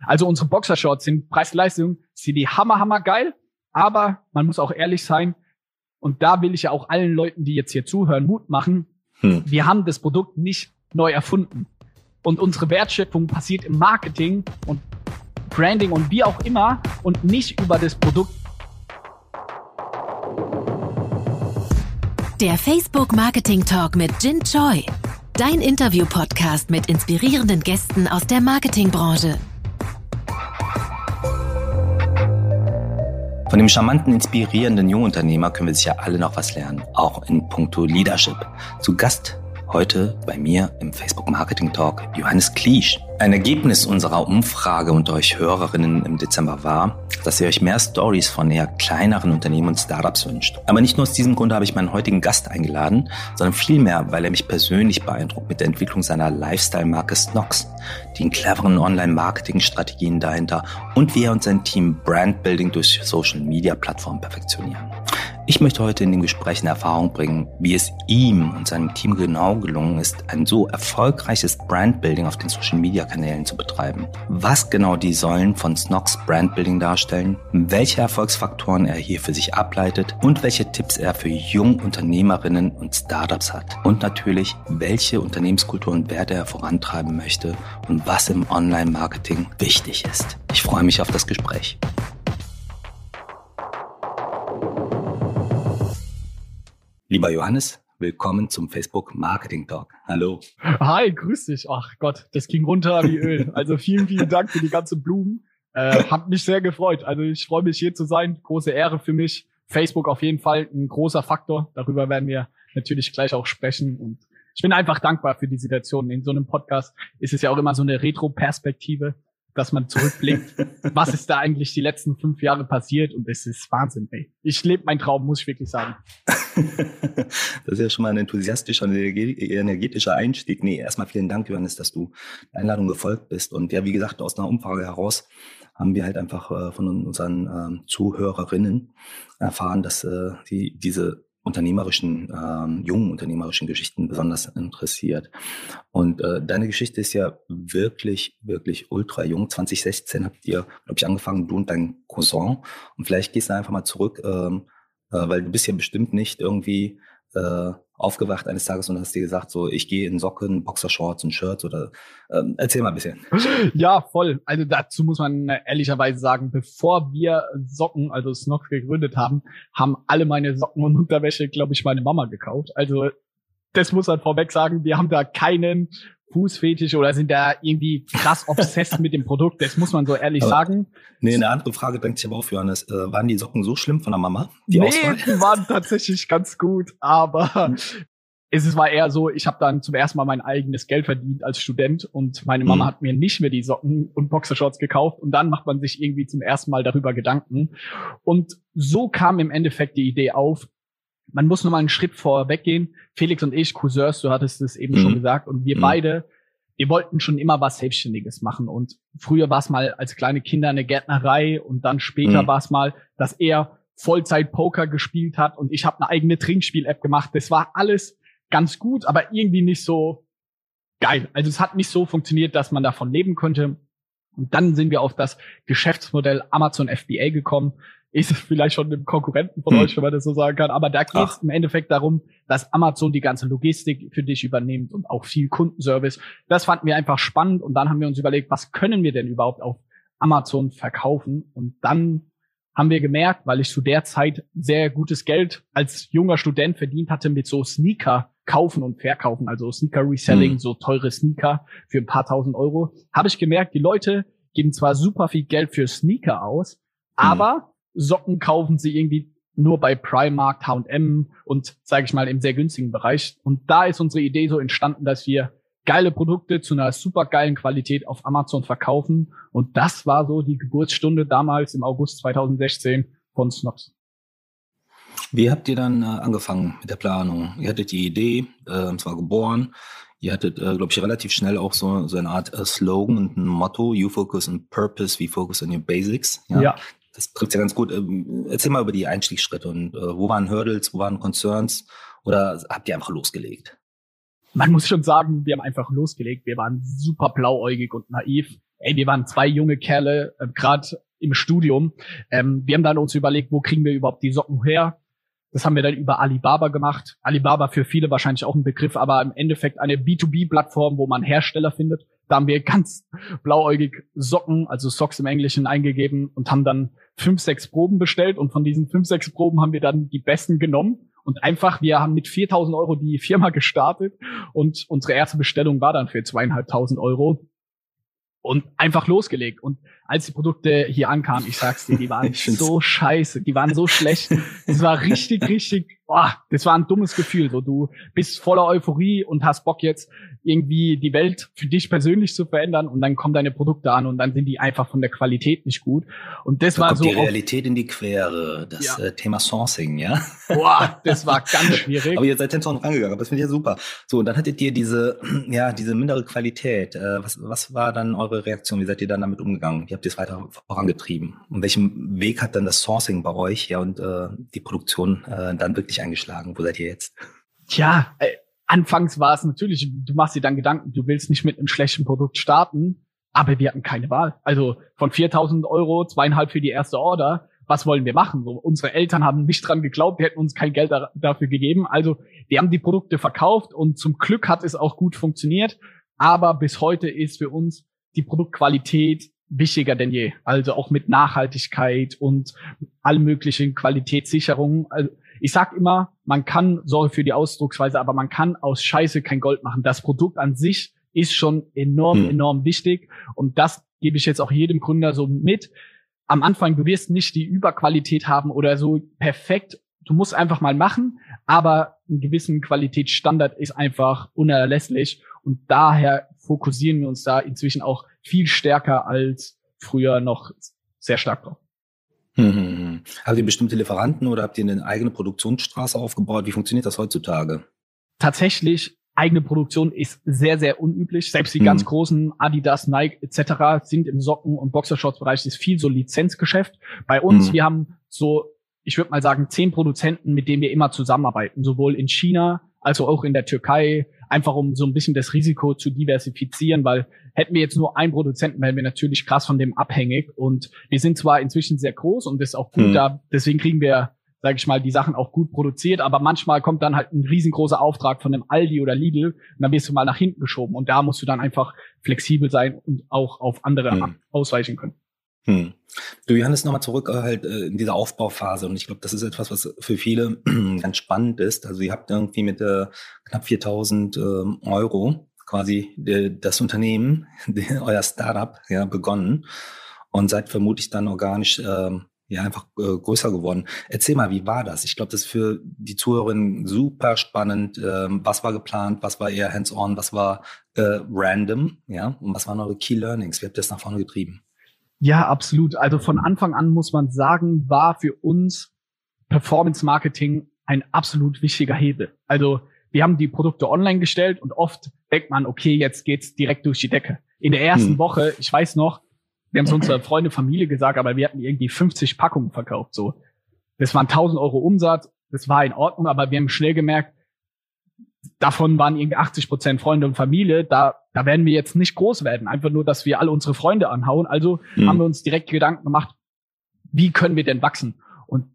Also unsere Boxershorts sind Preis-Leistung, sind die hammer, hammer geil. Aber man muss auch ehrlich sein. Und da will ich ja auch allen Leuten, die jetzt hier zuhören, Mut machen. Hm. Wir haben das Produkt nicht neu erfunden. Und unsere Wertschöpfung passiert im Marketing und Branding und wie auch immer und nicht über das Produkt. Der Facebook Marketing Talk mit Jin Choi. Dein Interview-Podcast mit inspirierenden Gästen aus der Marketingbranche. Von dem charmanten, inspirierenden Jungunternehmer können wir sicher alle noch was lernen, auch in puncto Leadership. Zu Gast heute bei mir im Facebook Marketing Talk Johannes Kliesch. Ein Ergebnis unserer Umfrage unter euch Hörerinnen im Dezember war, dass ihr euch mehr Stories von eher kleineren Unternehmen und Startups wünscht. Aber nicht nur aus diesem Grund habe ich meinen heutigen Gast eingeladen, sondern vielmehr, weil er mich persönlich beeindruckt mit der Entwicklung seiner Lifestyle-Marke Snox, den cleveren Online-Marketing-Strategien dahinter und wie er und sein Team Brandbuilding durch Social-Media-Plattformen perfektionieren. Ich möchte heute in dem Gespräch in Erfahrung bringen, wie es ihm und seinem Team genau gelungen ist, ein so erfolgreiches Brandbuilding auf den Social-Media-Kanälen zu betreiben. Was genau die Säulen von Snox Brandbuilding darstellen, welche Erfolgsfaktoren er hier für sich ableitet und welche Tipps er für Jungunternehmerinnen und Startups hat. Und natürlich, welche Unternehmenskultur und Werte er vorantreiben möchte und was im Online-Marketing wichtig ist. Ich freue mich auf das Gespräch. Lieber Johannes, willkommen zum Facebook Marketing Talk. Hallo. Hi, grüß dich. Ach Gott, das ging runter wie Öl. Also vielen, vielen Dank für die ganzen Blumen. Äh, hat mich sehr gefreut. Also ich freue mich hier zu sein. Große Ehre für mich. Facebook auf jeden Fall ein großer Faktor. Darüber werden wir natürlich gleich auch sprechen. Und ich bin einfach dankbar für die Situation. In so einem Podcast ist es ja auch immer so eine Retro-Perspektive dass man zurückblickt, was ist da eigentlich die letzten fünf Jahre passiert und es ist Wahnsinn, ey. Ich lebe meinen Traum, muss ich wirklich sagen. das ist ja schon mal ein enthusiastischer und energetischer Einstieg. Nee, erstmal vielen Dank, Johannes, dass du der Einladung gefolgt bist. Und ja, wie gesagt, aus einer Umfrage heraus haben wir halt einfach äh, von unseren ähm, Zuhörerinnen erfahren, dass äh, die diese unternehmerischen, ähm, jungen unternehmerischen Geschichten besonders interessiert. Und äh, deine Geschichte ist ja wirklich, wirklich ultra jung. 2016 habt ihr, glaube ich, angefangen, du und dein Cousin. Und vielleicht gehst du einfach mal zurück, ähm, äh, weil du bist ja bestimmt nicht irgendwie äh, aufgewacht eines Tages und hast dir gesagt, so ich gehe in Socken, Boxershorts und Shirts oder ähm, erzähl mal ein bisschen. Ja, voll. Also dazu muss man ehrlicherweise sagen, bevor wir Socken, also Snox gegründet haben, haben alle meine Socken und Unterwäsche, glaube ich, meine Mama gekauft. Also das muss man vorweg sagen, wir haben da keinen Fußfetisch oder sind da irgendwie krass obsessed mit dem Produkt. Das muss man so ehrlich aber, sagen. Nee, eine andere Frage drängt sich aber auf, Johannes. Äh, waren die Socken so schlimm von der Mama? Die nee, Auswahl? die waren tatsächlich ganz gut, aber hm. es war eher so, ich habe dann zum ersten Mal mein eigenes Geld verdient als Student und meine Mama hm. hat mir nicht mehr die Socken und Boxershorts gekauft und dann macht man sich irgendwie zum ersten Mal darüber Gedanken. Und so kam im Endeffekt die Idee auf, man muss noch mal einen Schritt vorweg gehen. Felix und ich, Cousins, du hattest es eben mhm. schon gesagt, und wir mhm. beide, wir wollten schon immer was Selbstständiges machen. Und früher war es mal als kleine Kinder eine Gärtnerei und dann später mhm. war es mal, dass er Vollzeit Poker gespielt hat und ich habe eine eigene Trinkspiel-App gemacht. Das war alles ganz gut, aber irgendwie nicht so geil. Also es hat nicht so funktioniert, dass man davon leben könnte. Und dann sind wir auf das Geschäftsmodell Amazon FBA gekommen ist es vielleicht schon einem Konkurrenten von hm. euch, wenn man das so sagen kann. Aber da geht es im Endeffekt darum, dass Amazon die ganze Logistik für dich übernimmt und auch viel Kundenservice. Das fanden wir einfach spannend und dann haben wir uns überlegt, was können wir denn überhaupt auf Amazon verkaufen? Und dann haben wir gemerkt, weil ich zu der Zeit sehr gutes Geld als junger Student verdient hatte mit so Sneaker kaufen und verkaufen, also Sneaker Reselling, hm. so teure Sneaker für ein paar tausend Euro, habe ich gemerkt, die Leute geben zwar super viel Geld für Sneaker aus, hm. aber Socken kaufen sie irgendwie nur bei Primark, H&M und sage ich mal im sehr günstigen Bereich. Und da ist unsere Idee so entstanden, dass wir geile Produkte zu einer super geilen Qualität auf Amazon verkaufen. Und das war so die Geburtsstunde damals im August 2016 von Snops. Wie habt ihr dann äh, angefangen mit der Planung? Ihr hattet die Idee, äh, zwar geboren. Ihr hattet, äh, glaube ich, relativ schnell auch so, so eine Art äh, Slogan und ein Motto, You Focus on Purpose, We Focus on Your Basics. Ja. ja das trifft ja ganz gut. Ähm, erzähl mal über die Einstiegsschritte und äh, wo waren Hurdles, wo waren Concerns oder habt ihr einfach losgelegt? Man muss schon sagen, wir haben einfach losgelegt. Wir waren super blauäugig und naiv. ey, wir waren zwei junge Kerle, äh, gerade im Studium. Ähm, wir haben dann uns überlegt, wo kriegen wir überhaupt die Socken her? Das haben wir dann über Alibaba gemacht. Alibaba für viele wahrscheinlich auch ein Begriff, aber im Endeffekt eine B2B-Plattform, wo man Hersteller findet. Da haben wir ganz blauäugig Socken, also Socks im Englischen eingegeben und haben dann fünf, sechs Proben bestellt. Und von diesen fünf, sechs Proben haben wir dann die besten genommen. Und einfach, wir haben mit 4000 Euro die Firma gestartet und unsere erste Bestellung war dann für zweieinhalbtausend Euro und einfach losgelegt. Und als die Produkte hier ankamen, ich sag's dir, die waren so scheiße, die waren so schlecht. Es war richtig, richtig, boah, das war ein dummes Gefühl. So, du bist voller Euphorie und hast Bock jetzt irgendwie die Welt für dich persönlich zu verändern und dann kommen deine Produkte an und dann sind die einfach von der Qualität nicht gut. Und das da war kommt so. die Realität in die Quere, das Ja. äh, Thema Sourcing, ja. Boah, das war ganz schwierig. Aber ihr seid hands-on rangegangen, aber das finde ich ja super. So, und dann hattet ihr diese, ja, diese mindere Qualität. Äh, was, was war dann eure Reaktion? Wie seid ihr dann damit umgegangen? Habt ihr es weiter vorangetrieben? Und welchen Weg hat dann das Sourcing bei euch, ja, und äh, die Produktion äh, dann wirklich eingeschlagen? Wo seid ihr jetzt? Tja, äh, anfangs war es natürlich, du machst dir dann Gedanken, du willst nicht mit einem schlechten Produkt starten, aber wir hatten keine Wahl. Also von 4000 Euro, zweieinhalb für die erste Order, was wollen wir machen? So, unsere Eltern haben nicht dran geglaubt, die hätten uns kein Geld da, dafür gegeben. Also wir haben die Produkte verkauft und zum Glück hat es auch gut funktioniert. Aber bis heute ist für uns die Produktqualität wichtiger denn je. Also auch mit Nachhaltigkeit und all möglichen Qualitätssicherungen. Also ich sag immer, man kann, sorry für die Ausdrucksweise, aber man kann aus Scheiße kein Gold machen. Das Produkt an sich ist schon enorm, Hm. enorm wichtig. Und das gebe ich jetzt auch jedem Gründer so mit. Am Anfang, du wirst nicht die Überqualität haben oder so perfekt. Du musst einfach mal machen, aber einen gewissen Qualitätsstandard ist einfach unerlässlich. Und daher fokussieren wir uns da inzwischen auch viel stärker als früher noch sehr stark drauf. Hm, hm, hm. Habt ihr bestimmte Lieferanten oder habt ihr eine eigene Produktionsstraße aufgebaut? Wie funktioniert das heutzutage? tatsächlich eigene Produktion ist sehr, sehr unüblich. Selbst die Mhm. ganz großen Adidas, Nike etc. sind im Socken- und Boxershorts-Bereich ist viel so Lizenzgeschäft. Bei uns, Mhm. wir haben so, ich würde mal sagen, zehn Produzenten, mit denen wir immer zusammenarbeiten, sowohl in China als auch in der Türkei, einfach um so ein bisschen das Risiko zu diversifizieren, weil hätten wir jetzt nur einen Produzenten, wären wir natürlich krass von dem abhängig. Und wir sind zwar inzwischen sehr groß und das ist auch gut Mhm. da, deswegen kriegen wir sage ich mal, die Sachen auch gut produziert, aber manchmal kommt dann halt ein riesengroßer Auftrag von einem Aldi oder Lidl und dann wirst du mal nach hinten geschoben und da musst du dann einfach flexibel sein und auch auf andere Hm. ab- ausweichen können. Hm. Du Johannes, nochmal zurück äh, halt äh, in dieser Aufbauphase und ich glaube, das ist etwas, was für viele ganz spannend ist. Also ihr habt irgendwie mit äh, knapp 4000 ähm, Euro quasi äh, das Unternehmen, euer Startup, ja, begonnen und seid vermutlich dann organisch ähm, ja einfach äh, größer geworden. Erzähl mal, wie war das? Ich glaube, das ist für die Zuhörerinnen super spannend. Ähm, was war geplant? Was war eher hands-on? Was war äh, random? Ja, und was waren eure Key Learnings? Wie habt ihr das nach vorne getrieben? Ja, absolut. Also von Anfang an muss man sagen, war für uns Performance Marketing ein absolut wichtiger Hebel. Also wir haben die Produkte online gestellt und oft denkt man, okay, jetzt geht's direkt durch die Decke. In der ersten Hm. Woche, ich weiß noch, wir haben es unserer Freunde, Familie gesagt, aber wir hatten irgendwie 50 Packungen verkauft. So, das waren 1000 Euro Umsatz. Das war in Ordnung, aber wir haben schnell gemerkt, davon waren irgendwie 80 Prozent Freunde und Familie. Da, da werden wir jetzt nicht groß werden. Einfach nur, dass wir alle unsere Freunde anhauen. Also Hm. haben wir uns direkt Gedanken gemacht, wie können wir denn wachsen? Und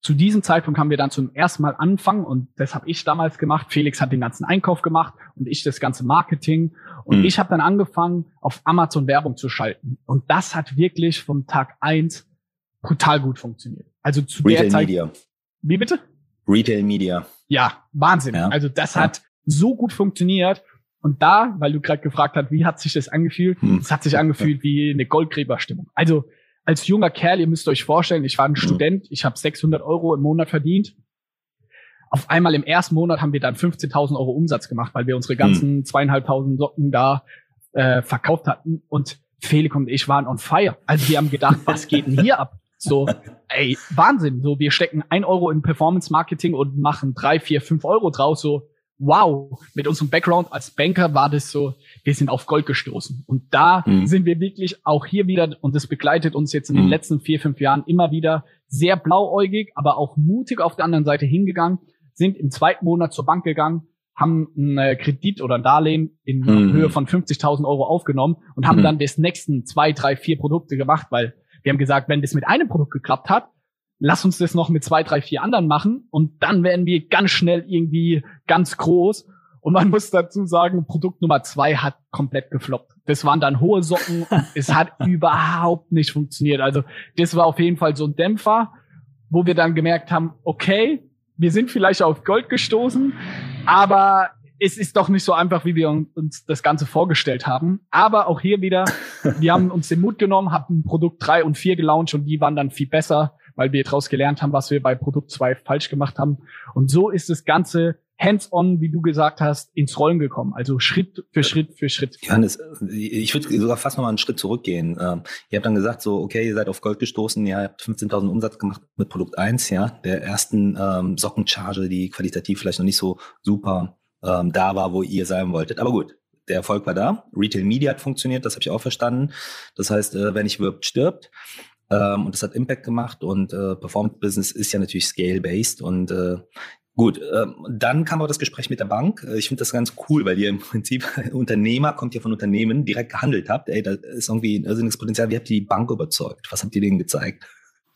zu diesem Zeitpunkt haben wir dann zum ersten Mal anfangen und das habe ich damals gemacht. Felix hat den ganzen Einkauf gemacht und ich das ganze Marketing. Und Mhm. ich habe dann angefangen, auf Amazon Werbung zu schalten. Und das hat wirklich vom Tag eins brutal gut funktioniert. Also zu Retail der Zeit. Media. Wie bitte? Retail Media. Ja, Wahnsinn. Ja. Also das Ja. hat so gut funktioniert. Und da, weil du gerade gefragt hast, wie hat sich das angefühlt? Hm. Es hat sich angefühlt wie eine Goldgräberstimmung. Also als junger Kerl, ihr müsst euch vorstellen, ich war ein Student, ich habe 600 Euro im Monat verdient. Auf einmal im ersten Monat haben wir dann 15.000 Euro Umsatz gemacht, weil wir unsere ganzen zweieinhalbtausend Socken da äh, verkauft hatten. Und Felix und ich waren on fire. Also wir haben gedacht, was geht denn hier ab? So, ey, Wahnsinn. So, wir stecken ein Euro in Performance Marketing und machen drei, vier, fünf Euro draus. So, wow. Mit unserem Background als Banker war das so, wir sind auf Gold gestoßen. Und da Mhm. sind wir wirklich auch hier wieder, und das begleitet uns jetzt in den Mhm. letzten vier, fünf Jahren immer wieder sehr blauäugig, aber auch mutig auf der anderen Seite hingegangen, sind im zweiten Monat zur Bank gegangen, haben einen Kredit oder ein Darlehen in mhm. Höhe von 50.000 Euro aufgenommen und haben mhm. dann des nächsten zwei, drei, vier Produkte gemacht, weil wir haben gesagt, wenn das mit einem Produkt geklappt hat, lass uns das noch mit zwei, drei, vier anderen machen und dann werden wir ganz schnell irgendwie ganz groß. Und man muss dazu sagen, Produkt Nummer zwei hat komplett gefloppt. Das waren dann hohe Socken. es hat überhaupt nicht funktioniert. Also das war auf jeden Fall so ein Dämpfer, wo wir dann gemerkt haben, okay, wir sind vielleicht auf Gold gestoßen, aber es ist doch nicht so einfach, wie wir uns das Ganze vorgestellt haben. Aber auch hier wieder, wir haben uns den Mut genommen, hatten Produkt drei und vier gelauncht und die waren dann viel besser weil wir daraus gelernt haben, was wir bei Produkt 2 falsch gemacht haben. Und so ist das Ganze hands-on, wie du gesagt hast, ins Rollen gekommen. Also Schritt für Schritt für Schritt. Johannes, ich würde sogar fast noch mal einen Schritt zurückgehen. Ähm, ihr habt dann gesagt, so, okay, ihr seid auf Gold gestoßen, ihr habt 15.000 Umsatz gemacht mit Produkt 1, ja, der ersten ähm, Sockencharge, die qualitativ vielleicht noch nicht so super ähm, da war, wo ihr sein wolltet. Aber gut, der Erfolg war da. Retail Media hat funktioniert, das habe ich auch verstanden. Das heißt, äh, wer nicht wirbt, stirbt. Ähm, und das hat Impact gemacht und äh, Performance Business ist ja natürlich scale-based und äh, Gut, ähm, dann kam auch das Gespräch mit der Bank. Äh, ich finde das ganz cool, weil ihr im Prinzip Unternehmer, kommt ja von Unternehmen, direkt gehandelt habt. Ey, da ist irgendwie ein irrsinniges Potenzial. Wie habt ihr die Bank überzeugt? Was habt ihr denen gezeigt?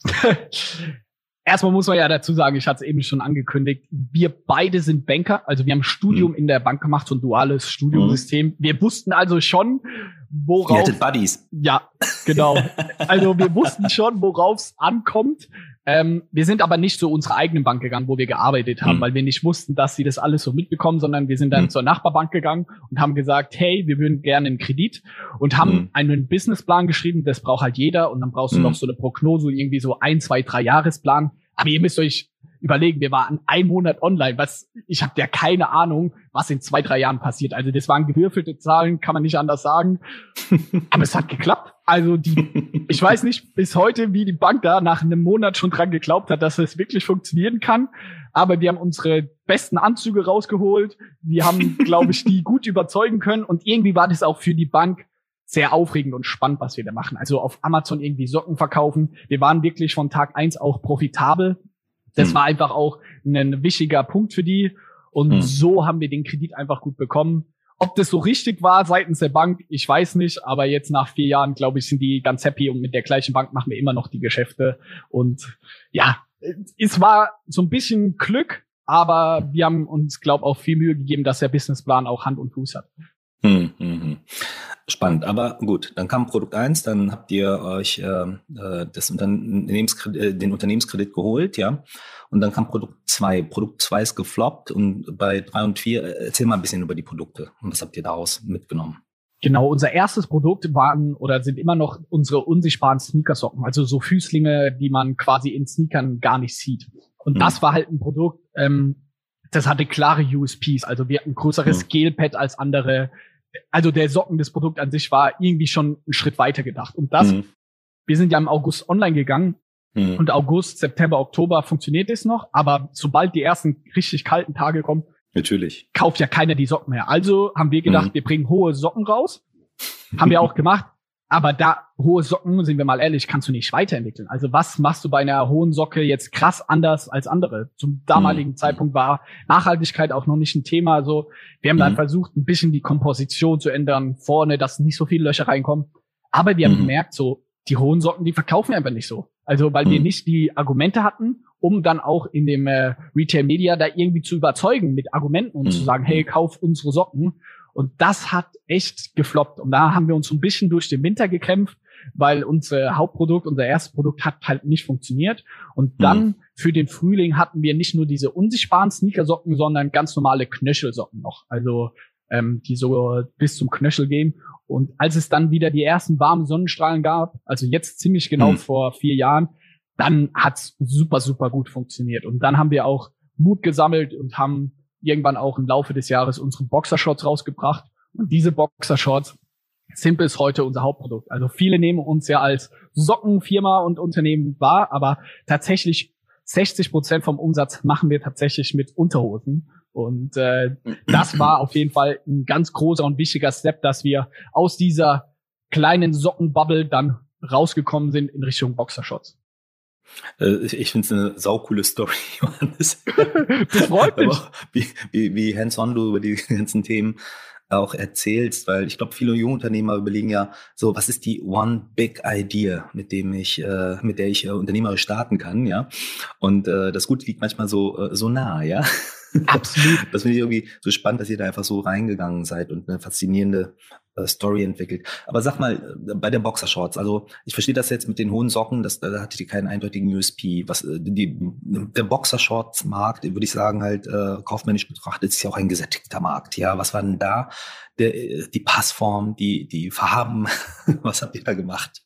Erstmal muss man ja dazu sagen, ich hatte es eben schon angekündigt, wir beide sind Banker, also wir haben Studium mhm. in der Bank gemacht, so ein duales Studiumsystem. Mhm. Wir wussten also schon, worauf. Ihr hattet Buddies. Ja, genau. also wir wussten schon, worauf es ankommt. Ähm, wir sind aber nicht zu unserer eigenen Bank gegangen, wo wir gearbeitet haben, mhm. weil wir nicht wussten, dass sie das alles so mitbekommen, sondern wir sind dann mhm. zur Nachbarbank gegangen und haben gesagt, hey, wir würden gerne einen Kredit und haben mhm. einen Businessplan geschrieben, das braucht halt jeder und dann brauchst du mhm. noch so eine Prognose, irgendwie so ein, zwei, drei Jahresplan. Aber ihr müsst euch überlegen, wir waren ein Monat online, was ich habe ja keine Ahnung, was in zwei, drei Jahren passiert. Also das waren gewürfelte Zahlen, kann man nicht anders sagen. Aber es hat geklappt. Also die, ich weiß nicht bis heute, wie die Bank da nach einem Monat schon dran geglaubt hat, dass es wirklich funktionieren kann. Aber wir haben unsere besten Anzüge rausgeholt. Wir haben, glaube ich, die gut überzeugen können. Und irgendwie war das auch für die Bank sehr aufregend und spannend, was wir da machen. Also auf Amazon irgendwie Socken verkaufen. Wir waren wirklich von Tag eins auch profitabel. Das hm. war einfach auch ein wichtiger Punkt für die. Und hm. so haben wir den Kredit einfach gut bekommen. Ob das so richtig war seitens der Bank, ich weiß nicht, aber jetzt nach vier Jahren, glaube ich, sind die ganz happy und mit der gleichen Bank machen wir immer noch die Geschäfte. Und ja, es war so ein bisschen Glück, aber wir haben uns, glaube auch viel Mühe gegeben, dass der Businessplan auch Hand und Fuß hat. Hm, hm, hm. Spannend, aber gut, dann kam Produkt 1, dann habt ihr euch äh, äh das Unternehmenskredit, äh, den Unternehmenskredit geholt, ja. Und dann kam Produkt 2. Produkt 2 ist gefloppt und bei 3 und 4, äh, erzähl mal ein bisschen über die Produkte und was habt ihr daraus mitgenommen? Genau, unser erstes Produkt waren oder sind immer noch unsere unsichtbaren Sneakersocken, also so Füßlinge, die man quasi in Sneakern gar nicht sieht. Und hm. das war halt ein Produkt, ähm, das hatte klare USPs, also wir hatten ein größeres hm. Gelpad als andere, also der Socken, das Produkt an sich war irgendwie schon einen Schritt weiter gedacht. Und das, mhm. wir sind ja im August online gegangen mhm. und August, September, Oktober funktioniert es noch, aber sobald die ersten richtig kalten Tage kommen, Natürlich. kauft ja keiner die Socken mehr. Also haben wir gedacht, mhm. wir bringen hohe Socken raus. haben wir auch gemacht. Aber da hohe Socken, sind wir mal ehrlich, kannst du nicht weiterentwickeln. Also was machst du bei einer hohen Socke jetzt krass anders als andere? Zum damaligen mhm. Zeitpunkt war Nachhaltigkeit auch noch nicht ein Thema. Also wir haben mhm. dann versucht, ein bisschen die Komposition zu ändern, vorne, dass nicht so viele Löcher reinkommen. Aber wir haben mhm. gemerkt, so die hohen Socken, die verkaufen wir einfach nicht so. Also weil wir mhm. nicht die Argumente hatten, um dann auch in dem äh, Retail Media da irgendwie zu überzeugen mit Argumenten und zu mhm. sagen, hey, kauf unsere Socken. Und das hat echt gefloppt. Und da haben wir uns so ein bisschen durch den Winter gekämpft, weil unser Hauptprodukt, unser erstes Produkt hat halt nicht funktioniert. Und dann mhm. für den Frühling hatten wir nicht nur diese unsichtbaren Sneakersocken, sondern ganz normale Knöchelsocken noch. Also ähm, die so bis zum Knöchel gehen. Und als es dann wieder die ersten warmen Sonnenstrahlen gab, also jetzt ziemlich genau mhm. vor vier Jahren, dann hat's super, super gut funktioniert. Und dann haben wir auch Mut gesammelt und haben irgendwann auch im Laufe des Jahres unsere Boxershorts rausgebracht. Und diese Boxershorts sind bis heute unser Hauptprodukt. Also viele nehmen uns ja als Sockenfirma und Unternehmen wahr, aber tatsächlich 60 Prozent vom Umsatz machen wir tatsächlich mit Unterhosen. Und äh, das war auf jeden Fall ein ganz großer und wichtiger Step, dass wir aus dieser kleinen Sockenbubble dann rausgekommen sind in Richtung Boxershorts. Äh, ich finde es eine saukoole Story, Johannes. das freut mich. wie, wie, wie hands-on du über die ganzen Themen auch erzählst, weil ich glaube, viele Jungunternehmer überlegen ja so, was ist die one big idea, mit dem ich, äh, mit der ich äh, unternehmerisch starten kann, ja. Und äh, das Gute liegt manchmal so, äh, so nah, ja. Absolut. Das finde ich irgendwie so spannend, dass ihr da einfach so reingegangen seid und eine faszinierende äh, Story entwickelt. Aber sag mal, äh, bei den Boxershorts, also ich verstehe das jetzt mit den hohen Socken, das, da hattet ihr keinen eindeutigen USP. Was, äh, die, der Boxershorts-Markt, würde ich sagen, halt äh, kaufmännisch betrachtet, ist ja auch ein gesättigter Markt. Ja, was war denn da der, die Passform, die, die Farben? was habt ihr da gemacht?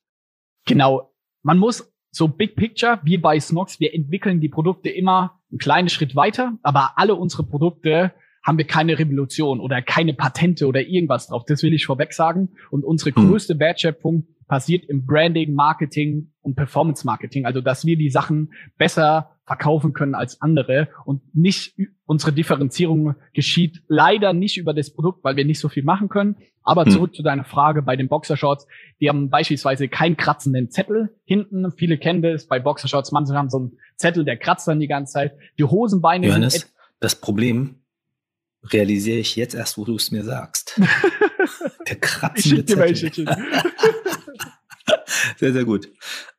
Genau. Man muss so Big Picture, wir bei Snox, wir entwickeln die Produkte immer einen kleinen Schritt weiter, aber alle unsere Produkte haben wir keine Revolution oder keine Patente oder irgendwas drauf. Das will ich vorweg sagen. Und unsere hm. größte Wertschöpfung passiert im Branding, Marketing und Performance Marketing. Also, dass wir die Sachen besser verkaufen können als andere und nicht unsere Differenzierung geschieht leider nicht über das Produkt, weil wir nicht so viel machen können. Aber hm. zurück zu deiner Frage bei den Boxershorts. Die haben beispielsweise keinen kratzenden Zettel hinten. Viele kennen das bei Boxershorts. Manche haben so einen Zettel, der kratzt dann die ganze Zeit. Die Hosenbeine Johannes, das Problem realisiere ich jetzt erst, wo du es mir sagst. Der kratzende Zettel. sehr, sehr gut.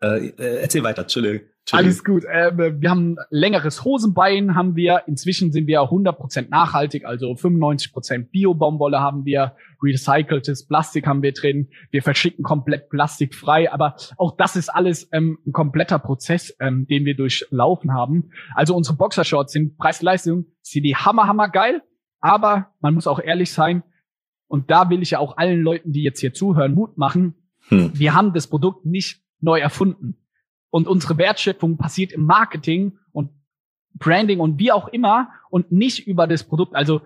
Äh, äh, erzähl weiter, Entschuldigung. Alles gut. Ähm, wir haben längeres Hosenbein, haben wir. Inzwischen sind wir 100% nachhaltig, also 95% Bio-Baumwolle haben wir, recyceltes Plastik haben wir drin. Wir verschicken komplett plastikfrei, aber auch das ist alles ähm, ein kompletter Prozess, ähm, den wir durchlaufen haben. Also unsere Boxershorts sind Preis-Leistung, sind die hammer, hammer geil. Aber man muss auch ehrlich sein, und da will ich ja auch allen Leuten, die jetzt hier zuhören, Mut machen. Hm. Wir haben das Produkt nicht neu erfunden. Und unsere Wertschöpfung passiert im Marketing und Branding und wie auch immer und nicht über das Produkt. Also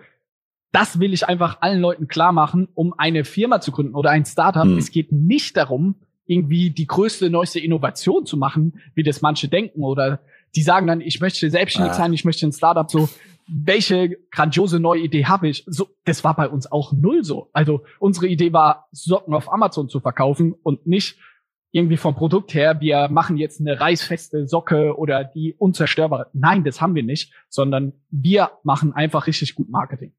das will ich einfach allen Leuten klar machen, um eine Firma zu gründen oder ein Startup. Hm. Es geht nicht darum, irgendwie die größte, neueste Innovation zu machen, wie das manche denken oder die sagen dann, ich möchte selbstständig ah. sein, ich möchte ein Startup so welche grandiose neue Idee habe ich? So, das war bei uns auch null so. Also unsere Idee war, Socken auf Amazon zu verkaufen und nicht irgendwie vom Produkt her, wir machen jetzt eine reißfeste Socke oder die unzerstörbar. Nein, das haben wir nicht, sondern wir machen einfach richtig gut Marketing.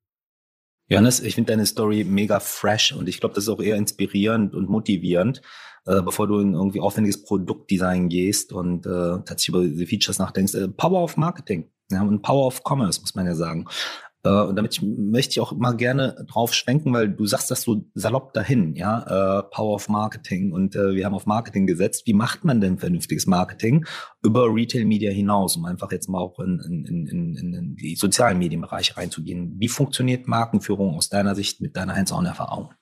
Johannes, ich finde deine Story mega fresh und ich glaube, das ist auch eher inspirierend und motivierend, äh, bevor du in irgendwie aufwendiges Produktdesign gehst und äh, tatsächlich über diese Features nachdenkst. Äh, Power of Marketing. Ja, und Power of Commerce, muss man ja sagen. Äh, und damit möchte ich auch mal gerne drauf schwenken, weil du sagst das so salopp dahin, ja, äh, Power of Marketing und äh, wir haben auf Marketing gesetzt. Wie macht man denn vernünftiges Marketing über Retail Media hinaus, um einfach jetzt mal auch in, in, in, in die sozialen Medienbereiche reinzugehen? Wie funktioniert Markenführung aus deiner Sicht mit deiner Hands-on-Erfahrung?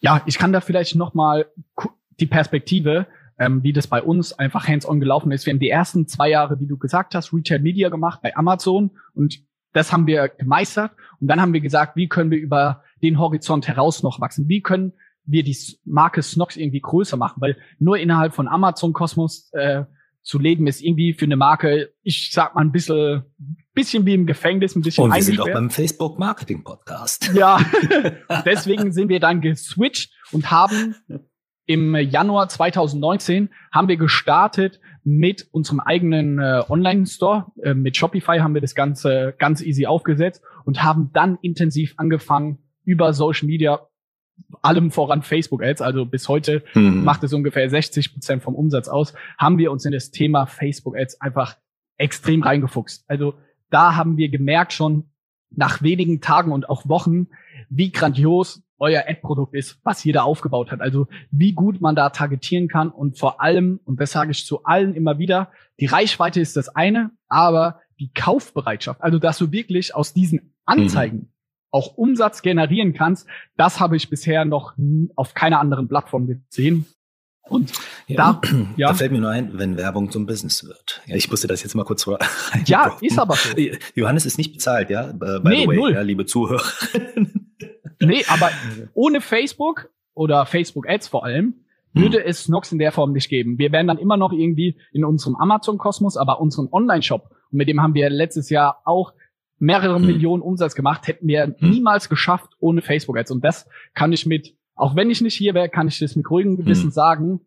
Ja, ich kann da vielleicht noch mal die Perspektive ähm, wie das bei uns einfach hands-on gelaufen ist. Wir haben die ersten zwei Jahre, wie du gesagt hast, Retail Media gemacht bei Amazon und das haben wir gemeistert. Und dann haben wir gesagt, wie können wir über den Horizont heraus noch wachsen? Wie können wir die Marke Snox irgendwie größer machen? Weil nur innerhalb von Amazon Kosmos äh, zu leben ist irgendwie für eine Marke, ich sag mal ein bisschen, bisschen wie im Gefängnis, ein bisschen Und wir sind auch beim Facebook Marketing Podcast. Ja, deswegen sind wir dann geswitcht und haben im Januar 2019 haben wir gestartet mit unserem eigenen äh, Online-Store. Äh, mit Shopify haben wir das Ganze ganz easy aufgesetzt und haben dann intensiv angefangen, über Social Media, allem voran Facebook Ads, also bis heute mhm. macht es ungefähr 60 Prozent vom Umsatz aus, haben wir uns in das Thema Facebook Ads einfach extrem reingefuchst. Also da haben wir gemerkt schon nach wenigen Tagen und auch Wochen, wie grandios euer Ad-Produkt ist, was jeder aufgebaut hat. Also wie gut man da targetieren kann und vor allem, und das sage ich zu allen immer wieder, die Reichweite ist das eine, aber die Kaufbereitschaft, also dass du wirklich aus diesen Anzeigen mhm. auch Umsatz generieren kannst, das habe ich bisher noch auf keiner anderen Plattform gesehen. Und ja, da, ja. da fällt mir nur ein, wenn Werbung zum Business wird. Ja, ich musste das jetzt mal kurz rein. Ja, ist aber so. Johannes ist nicht bezahlt, ja, by nee, the way, null. Ja, liebe Zuhörer. Nee, aber ohne Facebook oder Facebook Ads vor allem würde hm. es Nox in der Form nicht geben. Wir wären dann immer noch irgendwie in unserem Amazon-Kosmos, aber unseren Online-Shop, und mit dem haben wir letztes Jahr auch mehrere hm. Millionen Umsatz gemacht, hätten wir hm. niemals geschafft ohne Facebook Ads. Und das kann ich mit, auch wenn ich nicht hier wäre, kann ich das mit ruhigem Gewissen sagen.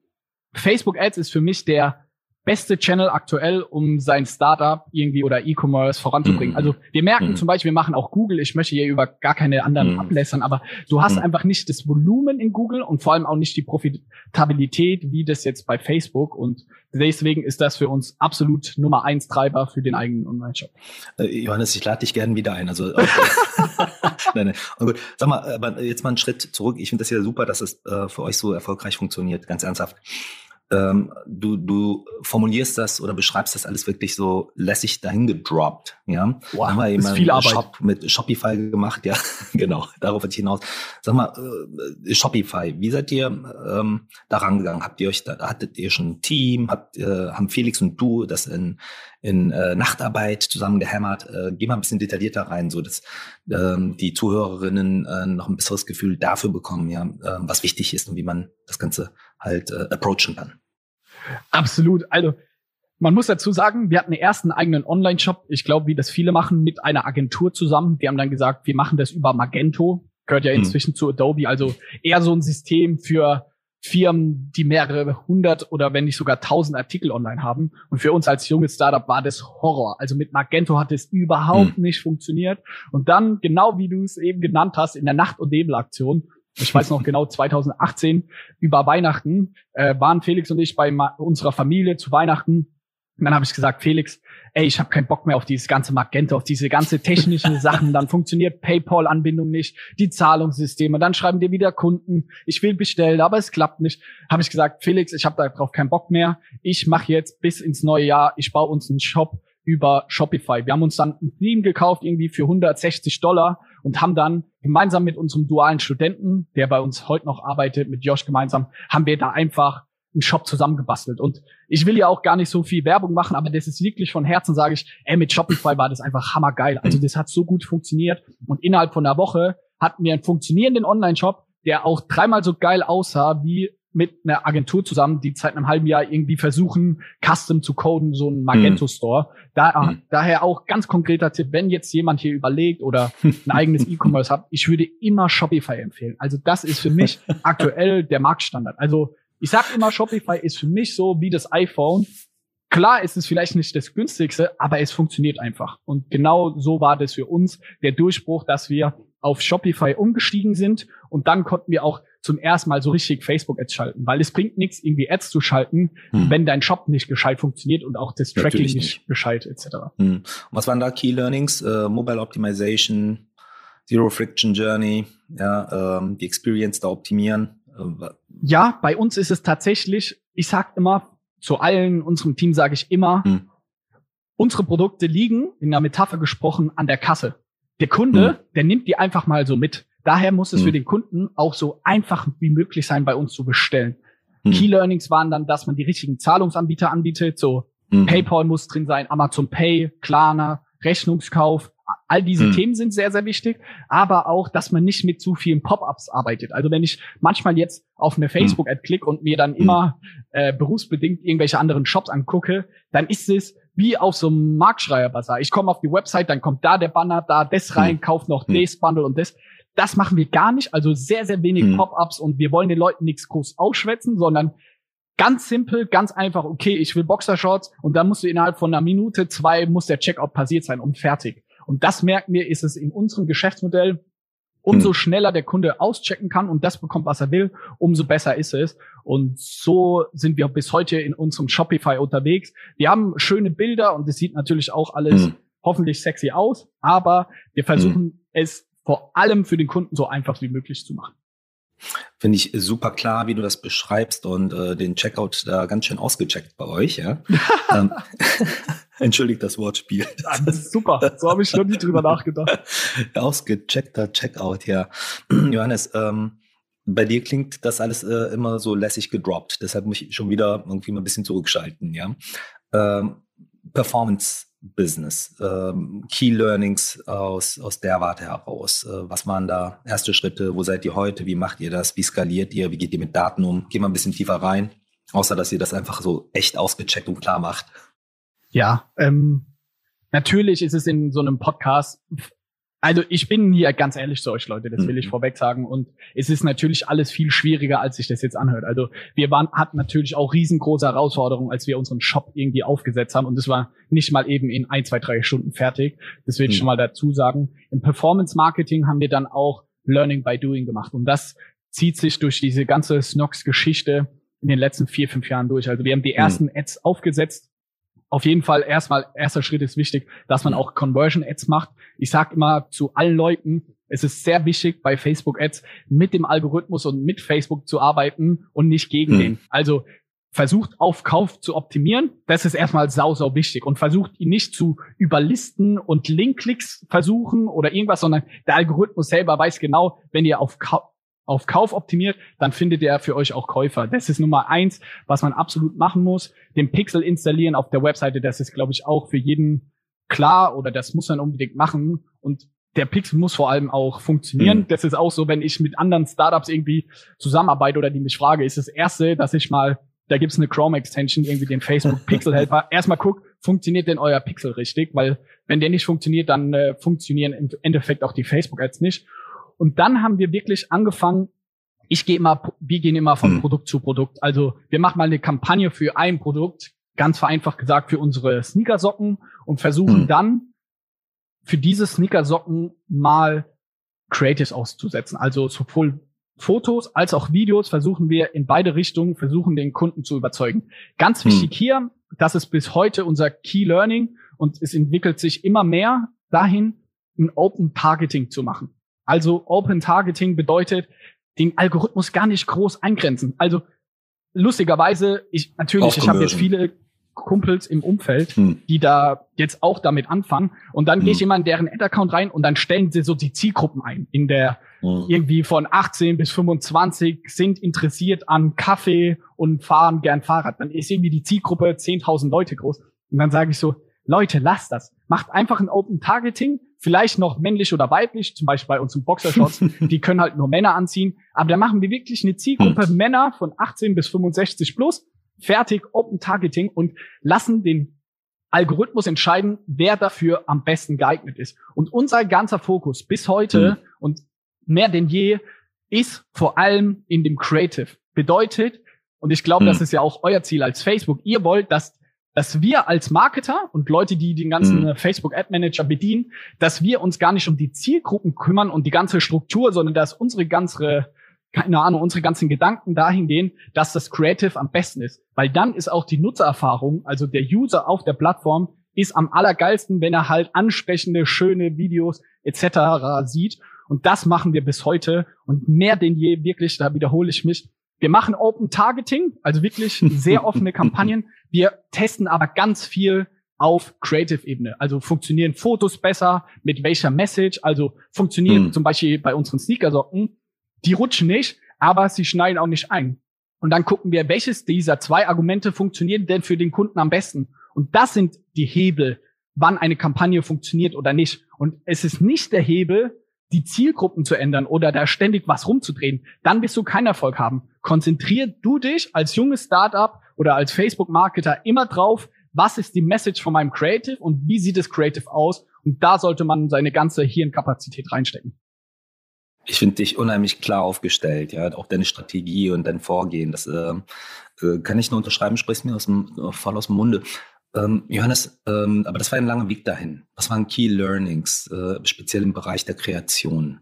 Facebook Ads ist für mich der beste Channel aktuell, um sein Startup irgendwie oder E-Commerce voranzubringen. Mhm. Also wir merken mhm. zum Beispiel, wir machen auch Google. Ich möchte hier über gar keine anderen mhm. ablässern, aber du hast mhm. einfach nicht das Volumen in Google und vor allem auch nicht die Profitabilität, wie das jetzt bei Facebook. Und deswegen ist das für uns absolut Nummer eins Treiber für den eigenen Online-Shop. Äh, Johannes, ich lade dich gerne wieder ein. Also nein, nein. Gut, sag mal, aber jetzt mal einen Schritt zurück. Ich finde das ja super, dass es äh, für euch so erfolgreich funktioniert, ganz ernsthaft ähm, du, du formulierst das oder beschreibst das alles wirklich so lässig dahin gedroppt. Ja, wow, haben wir ist viel Arbeit. Shop mit Shopify gemacht. Ja, genau, darauf wollte ich hinaus. Sag mal, äh, Shopify, wie seid ihr ähm, da rangegangen? Habt ihr euch da, hattet ihr schon ein Team? Habt, äh, haben Felix und du das in, in äh, Nachtarbeit zusammen gehämmert? Äh, geh mal ein bisschen detaillierter rein, so dass ähm, die Zuhörerinnen äh, noch ein besseres Gefühl dafür bekommen, ja, äh, was wichtig ist und wie man das Ganze halt äh, approachen kann. Absolut. Also man muss dazu sagen, wir hatten erst einen eigenen Online-Shop. Ich glaube, wie das viele machen, mit einer Agentur zusammen. Die haben dann gesagt, wir machen das über Magento. Gehört ja hm. inzwischen hm. zu Adobe. Also eher so ein System für Firmen, die mehrere hundert oder wenn nicht sogar tausend Artikel online haben. Und für uns als junges Startup war das Horror. Also mit Magento hat es überhaupt hm. nicht funktioniert. Und dann, genau wie du es eben genannt hast, in der Nacht- und Nebelaktion, ich weiß noch genau, 2018 über Weihnachten äh, waren Felix und ich bei unserer Familie zu Weihnachten. Und dann habe ich gesagt, Felix, ey, ich habe keinen Bock mehr auf dieses ganze Magento, auf diese ganze technischen Sachen. Dann funktioniert PayPal-Anbindung nicht, die Zahlungssysteme. Dann schreiben dir wieder Kunden, ich will bestellen, aber es klappt nicht. Habe ich gesagt, Felix, ich habe darauf keinen Bock mehr. Ich mache jetzt bis ins neue Jahr, ich baue uns einen Shop über Shopify. Wir haben uns dann ein Theme gekauft, irgendwie für 160 Dollar und haben dann gemeinsam mit unserem dualen Studenten, der bei uns heute noch arbeitet, mit Josh gemeinsam, haben wir da einfach einen Shop zusammengebastelt. Und ich will ja auch gar nicht so viel Werbung machen, aber das ist wirklich von Herzen, sage ich, ey, mit Shopify war das einfach hammergeil. Also das hat so gut funktioniert. Und innerhalb von einer Woche hatten wir einen funktionierenden Online-Shop, der auch dreimal so geil aussah wie mit einer Agentur zusammen, die seit einem halben Jahr irgendwie versuchen, Custom zu coden, so ein Magento mhm. Store. Da, mhm. Daher auch ganz konkreter Tipp, wenn jetzt jemand hier überlegt oder ein eigenes E-Commerce hat, ich würde immer Shopify empfehlen. Also das ist für mich aktuell der Marktstandard. Also ich sag immer, Shopify ist für mich so wie das iPhone. Klar ist es vielleicht nicht das günstigste, aber es funktioniert einfach. Und genau so war das für uns der Durchbruch, dass wir auf Shopify umgestiegen sind und dann konnten wir auch zum ersten Mal so richtig Facebook-Ads schalten, weil es bringt nichts, irgendwie Ads zu schalten, hm. wenn dein Shop nicht gescheit funktioniert und auch das Tracking nicht. nicht gescheit etc. Hm. Was waren da Key Learnings? Äh, Mobile Optimization, Zero Friction Journey, ja, ähm, die Experience da optimieren. Äh, ja, bei uns ist es tatsächlich, ich sag immer, zu allen unserem Team sage ich immer, hm. unsere Produkte liegen, in der Metapher gesprochen, an der Kasse. Der Kunde, hm. der nimmt die einfach mal so mit. Daher muss es hm. für den Kunden auch so einfach wie möglich sein, bei uns zu bestellen. Hm. Key Learnings waren dann, dass man die richtigen Zahlungsanbieter anbietet. So hm. PayPal muss drin sein, Amazon Pay, Klarna, Rechnungskauf. All diese hm. Themen sind sehr, sehr wichtig, aber auch, dass man nicht mit zu vielen Pop-ups arbeitet. Also wenn ich manchmal jetzt auf eine hm. Facebook-Ad klicke und mir dann immer äh, berufsbedingt irgendwelche anderen Shops angucke, dann ist es wie auf so einem Marktschreierbasar. Ich komme auf die Website, dann kommt da der Banner, da das rein, hm. kauf noch hm. das Bundle und das. Das machen wir gar nicht, also sehr, sehr wenig hm. Pop-ups und wir wollen den Leuten nichts groß aufschwätzen, sondern ganz simpel, ganz einfach, okay, ich will Boxershorts und dann musst du innerhalb von einer Minute, zwei, muss der Checkout passiert sein und fertig. Und das merken wir, ist es in unserem Geschäftsmodell Umso hm. schneller der Kunde auschecken kann und das bekommt, was er will, umso besser ist es. Und so sind wir bis heute in unserem Shopify unterwegs. Wir haben schöne Bilder und es sieht natürlich auch alles hm. hoffentlich sexy aus, aber wir versuchen hm. es vor allem für den Kunden so einfach wie möglich zu machen. Finde ich super klar, wie du das beschreibst und äh, den Checkout da ganz schön ausgecheckt bei euch, ja. ähm, entschuldigt das Wortspiel. Das ist super. So habe ich noch nie drüber nachgedacht. Ausgecheckter Checkout, ja. Johannes, ähm, bei dir klingt das alles äh, immer so lässig gedroppt. Deshalb muss ich schon wieder irgendwie mal ein bisschen zurückschalten, ja. Ähm, Performance Business, ähm, Key Learnings aus, aus der Warte heraus. Äh, was waren da erste Schritte? Wo seid ihr heute? Wie macht ihr das? Wie skaliert ihr? Wie geht ihr mit Daten um? Geh mal ein bisschen tiefer rein, außer dass ihr das einfach so echt ausgecheckt und klar macht. Ja, ähm, natürlich ist es in so einem Podcast Also ich bin hier ganz ehrlich zu euch, Leute, das will ich mhm. vorweg sagen. Und es ist natürlich alles viel schwieriger, als sich das jetzt anhört. Also wir waren, hatten natürlich auch riesengroße Herausforderungen, als wir unseren Shop irgendwie aufgesetzt haben. Und das war nicht mal eben in ein, zwei, drei Stunden fertig. Das will ich mhm. schon mal dazu sagen. Im Performance Marketing haben wir dann auch Learning by Doing gemacht. Und das zieht sich durch diese ganze Snox-Geschichte in den letzten vier, fünf Jahren durch. Also wir haben die mhm. ersten. Ads aufgesetzt, auf jeden Fall erstmal, erster Schritt ist wichtig, dass man auch Conversion Ads macht. Ich sage immer zu allen Leuten, es ist sehr wichtig bei Facebook Ads mit dem Algorithmus und mit Facebook zu arbeiten und nicht gegen hm. den. Also versucht auf Kauf zu optimieren. Das ist erstmal sau, sau wichtig und versucht ihn nicht zu überlisten und Linkklicks versuchen oder irgendwas, sondern der Algorithmus selber weiß genau, wenn ihr auf Kauf auf Kauf optimiert, dann findet er für euch auch Käufer. Das ist Nummer eins, was man absolut machen muss. Den Pixel installieren auf der Webseite, das ist, glaube ich, auch für jeden klar oder das muss man unbedingt machen. Und der Pixel muss vor allem auch funktionieren. Mhm. Das ist auch so, wenn ich mit anderen Startups irgendwie zusammenarbeite oder die mich frage, ist das erste, dass ich mal, da gibt's eine Chrome-Extension, irgendwie den Facebook Pixel Helper, erstmal guck, funktioniert denn euer Pixel richtig? Weil wenn der nicht funktioniert, dann äh, funktionieren im Endeffekt auch die Facebook-Ads nicht. Und dann haben wir wirklich angefangen, ich gehe immer, wir gehen immer von hm. Produkt zu Produkt. Also wir machen mal eine Kampagne für ein Produkt, ganz vereinfacht gesagt für unsere Sneakersocken und versuchen hm. dann für diese Sneakersocken mal Creatives auszusetzen. Also sowohl Fotos als auch Videos versuchen wir in beide Richtungen, versuchen den Kunden zu überzeugen. Ganz hm. wichtig hm. hier, das ist bis heute unser Key Learning und es entwickelt sich immer mehr dahin, ein Open Targeting zu machen. Also Open Targeting bedeutet, den Algorithmus gar nicht groß eingrenzen. Also lustigerweise, ich natürlich, ich habe jetzt viele Kumpels im Umfeld, hm. die da jetzt auch damit anfangen. Und dann hm. gehe ich immer in deren Ad-Account rein und dann stellen sie so die Zielgruppen ein. In der hm. irgendwie von 18 bis 25 sind interessiert an Kaffee und fahren gern Fahrrad. Dann ist irgendwie die Zielgruppe 10.000 Leute groß. Und dann sage ich so, Leute, lasst das. Macht einfach ein Open Targeting, vielleicht noch männlich oder weiblich, zum Beispiel bei uns im Boxershorts, die können halt nur Männer anziehen. Aber da machen wir wirklich eine Zielgruppe hm. Männer von 18 bis 65 plus, fertig, Open Targeting und lassen den Algorithmus entscheiden, wer dafür am besten geeignet ist. Und unser ganzer Fokus bis heute hm. und mehr denn je ist vor allem in dem Creative. Bedeutet, und ich glaube, hm. das ist ja auch euer Ziel als Facebook, ihr wollt, dass dass wir als Marketer und Leute, die den ganzen mhm. Facebook Ad Manager bedienen, dass wir uns gar nicht um die Zielgruppen kümmern und die ganze Struktur, sondern dass unsere ganze, keine Ahnung, unsere ganzen Gedanken dahin gehen, dass das Creative am besten ist. Weil dann ist auch die Nutzererfahrung, also der User auf der Plattform, ist am allergeilsten, wenn er halt ansprechende, schöne Videos etc. sieht. Und das machen wir bis heute. Und mehr denn je, wirklich, da wiederhole ich mich, wir machen Open Targeting, also wirklich sehr offene Kampagnen. Wir testen aber ganz viel auf Creative-Ebene. Also funktionieren Fotos besser, mit welcher Message, also funktionieren hm. zum Beispiel bei unseren Sneakersocken, die rutschen nicht, aber sie schneiden auch nicht ein. Und dann gucken wir, welches dieser zwei Argumente funktioniert denn für den Kunden am besten. Und das sind die Hebel, wann eine Kampagne funktioniert oder nicht. Und es ist nicht der Hebel, die Zielgruppen zu ändern oder da ständig was rumzudrehen, dann wirst du keinen Erfolg haben. Konzentrier du dich als junges Startup oder als Facebook-Marketer immer drauf, was ist die Message von meinem Creative und wie sieht das Creative aus? Und da sollte man seine ganze Hirnkapazität reinstecken. Ich finde dich unheimlich klar aufgestellt, ja, auch deine Strategie und dein Vorgehen. Das äh, äh, kann ich nur unterschreiben, sprichst mir aus dem, voll aus dem Munde. Ähm, Johannes, ähm, aber das war ein langer Weg dahin. Was waren Key Learnings, äh, speziell im Bereich der Kreation?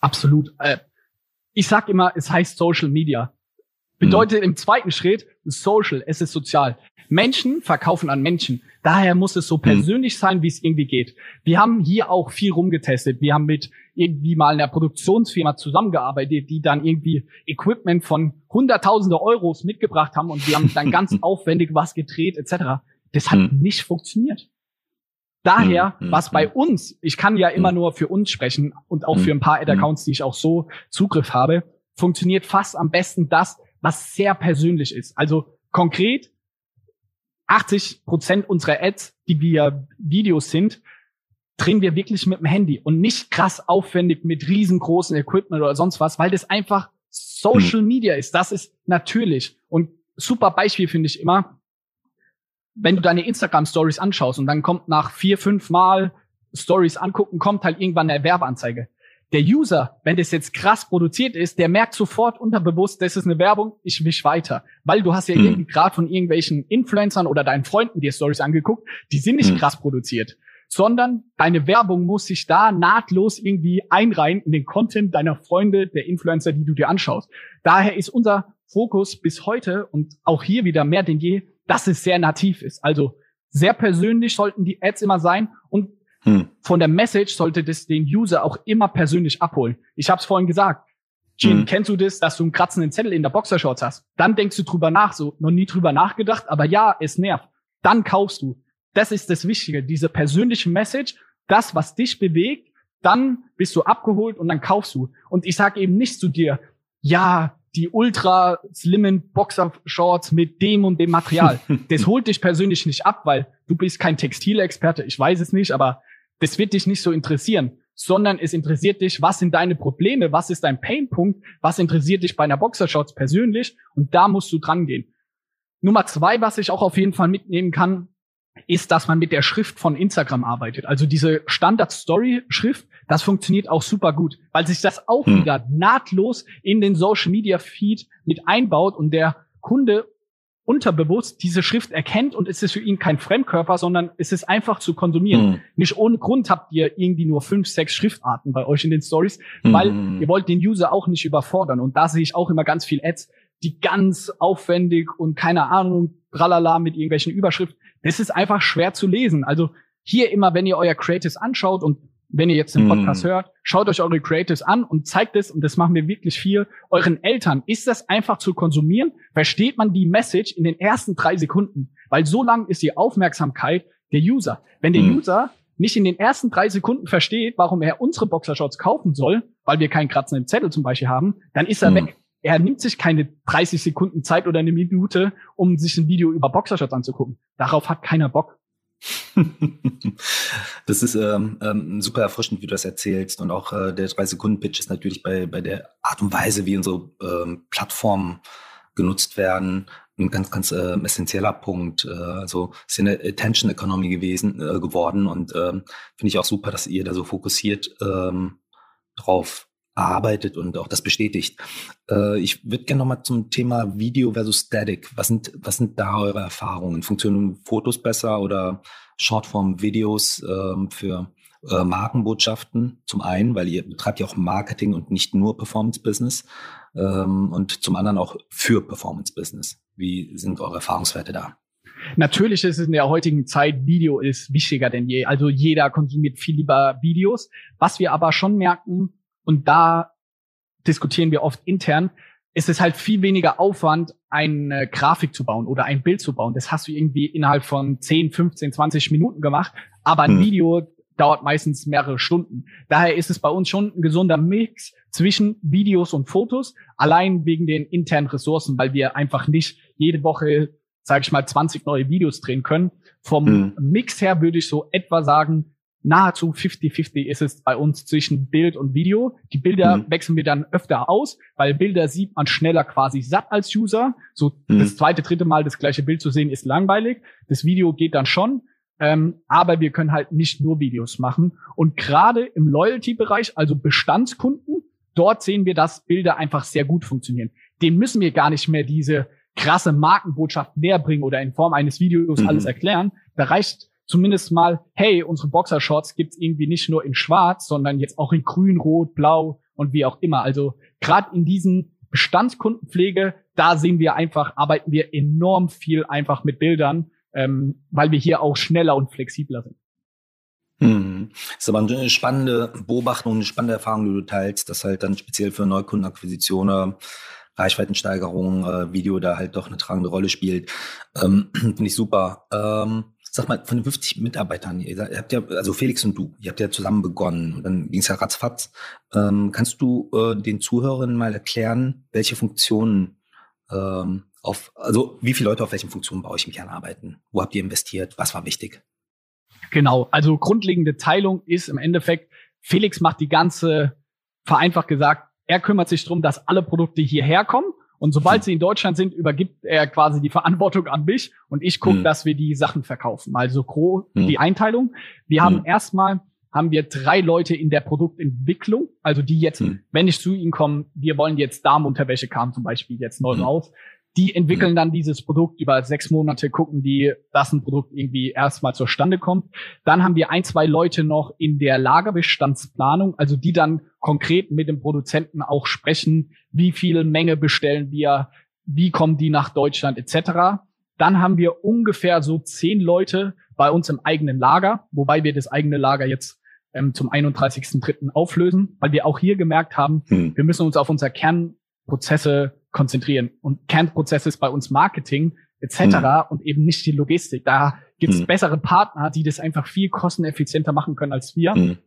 Absolut. Äh, ich sag immer, es heißt Social Media. Bedeutet mhm. im zweiten Schritt Social, es ist sozial. Menschen verkaufen an Menschen. Daher muss es so mhm. persönlich sein, wie es irgendwie geht. Wir haben hier auch viel rumgetestet. Wir haben mit irgendwie mal einer Produktionsfirma zusammengearbeitet, die dann irgendwie Equipment von hunderttausende Euros mitgebracht haben und wir haben dann ganz aufwendig was gedreht etc. Das hat hm. nicht funktioniert. Daher, hm, hm, was bei uns, ich kann ja immer hm. nur für uns sprechen und auch für ein paar Ad-Accounts, die ich auch so Zugriff habe, funktioniert fast am besten das, was sehr persönlich ist. Also konkret, 80 Prozent unserer Ads, die wir Videos sind, drehen wir wirklich mit dem Handy und nicht krass aufwendig mit riesengroßen Equipment oder sonst was, weil das einfach Social Media ist. Das ist natürlich. Und super Beispiel finde ich immer, wenn du deine Instagram Stories anschaust und dann kommt nach vier, fünf Mal Stories angucken, kommt halt irgendwann eine Werbeanzeige. Der User, wenn das jetzt krass produziert ist, der merkt sofort unterbewusst, das ist eine Werbung, ich wisch weiter. Weil du hast ja hm. irgendwie gerade von irgendwelchen Influencern oder deinen Freunden dir Stories angeguckt, die sind nicht hm. krass produziert sondern deine Werbung muss sich da nahtlos irgendwie einreihen in den Content deiner Freunde, der Influencer, die du dir anschaust. Daher ist unser Fokus bis heute und auch hier wieder mehr denn je, dass es sehr nativ ist. Also sehr persönlich sollten die Ads immer sein und hm. von der Message sollte das den User auch immer persönlich abholen. Ich habe es vorhin gesagt. Gene, hm. kennst du das, dass du einen kratzenden Zettel in der Boxershorts hast? Dann denkst du drüber nach, so noch nie drüber nachgedacht, aber ja, es nervt. Dann kaufst du. Das ist das Wichtige, diese persönliche Message, das, was dich bewegt, dann bist du abgeholt und dann kaufst du. Und ich sage eben nicht zu dir, ja, die ultra slimmen Boxershorts mit dem und dem Material. das holt dich persönlich nicht ab, weil du bist kein Textilexperte, ich weiß es nicht, aber das wird dich nicht so interessieren, sondern es interessiert dich, was sind deine Probleme, was ist dein Painpunkt, was interessiert dich bei einer Boxershorts persönlich und da musst du dran gehen. Nummer zwei, was ich auch auf jeden Fall mitnehmen kann, ist, dass man mit der Schrift von Instagram arbeitet. Also diese Standard-Story-Schrift, das funktioniert auch super gut, weil sich das auch hm. wieder nahtlos in den Social-Media-Feed mit einbaut und der Kunde unterbewusst diese Schrift erkennt und es ist für ihn kein Fremdkörper, sondern es ist einfach zu konsumieren. Hm. Nicht ohne Grund habt ihr irgendwie nur fünf, sechs Schriftarten bei euch in den Stories, hm. weil ihr wollt den User auch nicht überfordern. Und da sehe ich auch immer ganz viel Ads, die ganz aufwendig und keine Ahnung, tralala mit irgendwelchen Überschriften das ist einfach schwer zu lesen. Also hier immer, wenn ihr euer Creatives anschaut und wenn ihr jetzt den Podcast mm. hört, schaut euch eure Creatives an und zeigt es, und das machen wir wirklich viel, euren Eltern. Ist das einfach zu konsumieren? Versteht man die Message in den ersten drei Sekunden? Weil so lang ist die Aufmerksamkeit der User. Wenn der mm. User nicht in den ersten drei Sekunden versteht, warum er unsere Boxershorts kaufen soll, weil wir keinen Kratzen im Zettel zum Beispiel haben, dann ist er mm. weg. Er nimmt sich keine 30 Sekunden Zeit oder eine Minute, um sich ein Video über Boxershorts anzugucken. Darauf hat keiner Bock. das ist ähm, ähm, super erfrischend, wie du das erzählst. Und auch äh, der 3-Sekunden-Pitch ist natürlich bei, bei der Art und Weise, wie unsere ähm, Plattformen genutzt werden, ein ganz, ganz äh, essentieller Punkt. Äh, also ist ja eine Attention Economy gewesen, äh, geworden. Und ähm, finde ich auch super, dass ihr da so fokussiert ähm, drauf arbeitet und auch das bestätigt. Äh, ich würde gerne nochmal zum Thema Video versus Static. Was sind, was sind da eure Erfahrungen? Funktionieren Fotos besser oder Shortform-Videos ähm, für äh, Markenbotschaften? Zum einen, weil ihr betreibt ja auch Marketing und nicht nur Performance-Business ähm, und zum anderen auch für Performance-Business. Wie sind eure Erfahrungswerte da? Natürlich ist es in der heutigen Zeit, Video ist wichtiger denn je. Also jeder konsumiert viel lieber Videos. Was wir aber schon merken, und da diskutieren wir oft intern, ist es halt viel weniger Aufwand, eine Grafik zu bauen oder ein Bild zu bauen. Das hast du irgendwie innerhalb von 10, 15, 20 Minuten gemacht. Aber ein hm. Video dauert meistens mehrere Stunden. Daher ist es bei uns schon ein gesunder Mix zwischen Videos und Fotos, allein wegen den internen Ressourcen, weil wir einfach nicht jede Woche, sage ich mal, 20 neue Videos drehen können. Vom hm. Mix her würde ich so etwa sagen, nahezu 50-50 ist es bei uns zwischen Bild und Video. Die Bilder mhm. wechseln wir dann öfter aus, weil Bilder sieht man schneller quasi satt als User. So mhm. das zweite, dritte Mal das gleiche Bild zu sehen ist langweilig. Das Video geht dann schon. Ähm, aber wir können halt nicht nur Videos machen. Und gerade im Loyalty-Bereich, also Bestandskunden, dort sehen wir, dass Bilder einfach sehr gut funktionieren. Den müssen wir gar nicht mehr diese krasse Markenbotschaft näher bringen oder in Form eines Videos mhm. alles erklären. Da reicht zumindest mal, hey, unsere Boxershorts gibt's irgendwie nicht nur in Schwarz, sondern jetzt auch in Grün, Rot, Blau und wie auch immer. Also gerade in diesen Bestandskundenpflege, da sehen wir einfach, arbeiten wir enorm viel einfach mit Bildern, ähm, weil wir hier auch schneller und flexibler sind. Hm. Das ist aber eine spannende Beobachtung, eine spannende Erfahrung, die du teilst, dass halt dann speziell für Neukundenakquisitionen Reichweitensteigerung, äh, Video da halt doch eine tragende Rolle spielt. Ähm, Finde ich super. Ähm, Sag mal, von den 50 Mitarbeitern, ihr habt ja, also Felix und du, ihr habt ja zusammen begonnen und dann ging es ja ratzfatz. Ähm, kannst du äh, den Zuhörern mal erklären, welche Funktionen ähm, auf, also wie viele Leute auf welchen Funktionen bei euch im Kern arbeiten? Wo habt ihr investiert? Was war wichtig? Genau, also grundlegende Teilung ist im Endeffekt, Felix macht die ganze, vereinfacht gesagt, er kümmert sich darum, dass alle Produkte hierher kommen und sobald hm. sie in Deutschland sind, übergibt er quasi die Verantwortung an mich und ich gucke, hm. dass wir die Sachen verkaufen. Also gro hm. die Einteilung. Wir haben hm. erstmal haben wir drei Leute in der Produktentwicklung, also die jetzt, hm. wenn ich zu ihnen komme, wir wollen jetzt Damenunterwäsche kam zum Beispiel jetzt neu hm. raus. Die entwickeln hm. dann dieses Produkt über sechs Monate, gucken die, dass ein Produkt irgendwie erstmal zustande kommt. Dann haben wir ein, zwei Leute noch in der Lagerbestandsplanung, also die dann konkret mit dem Produzenten auch sprechen, wie viel Menge bestellen wir, wie kommen die nach Deutschland etc. Dann haben wir ungefähr so zehn Leute bei uns im eigenen Lager, wobei wir das eigene Lager jetzt ähm, zum 31.3. auflösen, weil wir auch hier gemerkt haben, hm. wir müssen uns auf unsere Kernprozesse konzentrieren. Und Kernprozess ist bei uns Marketing etc. Hm. und eben nicht die Logistik. Da gibt es hm. bessere Partner, die das einfach viel kosteneffizienter machen können als wir. Hm.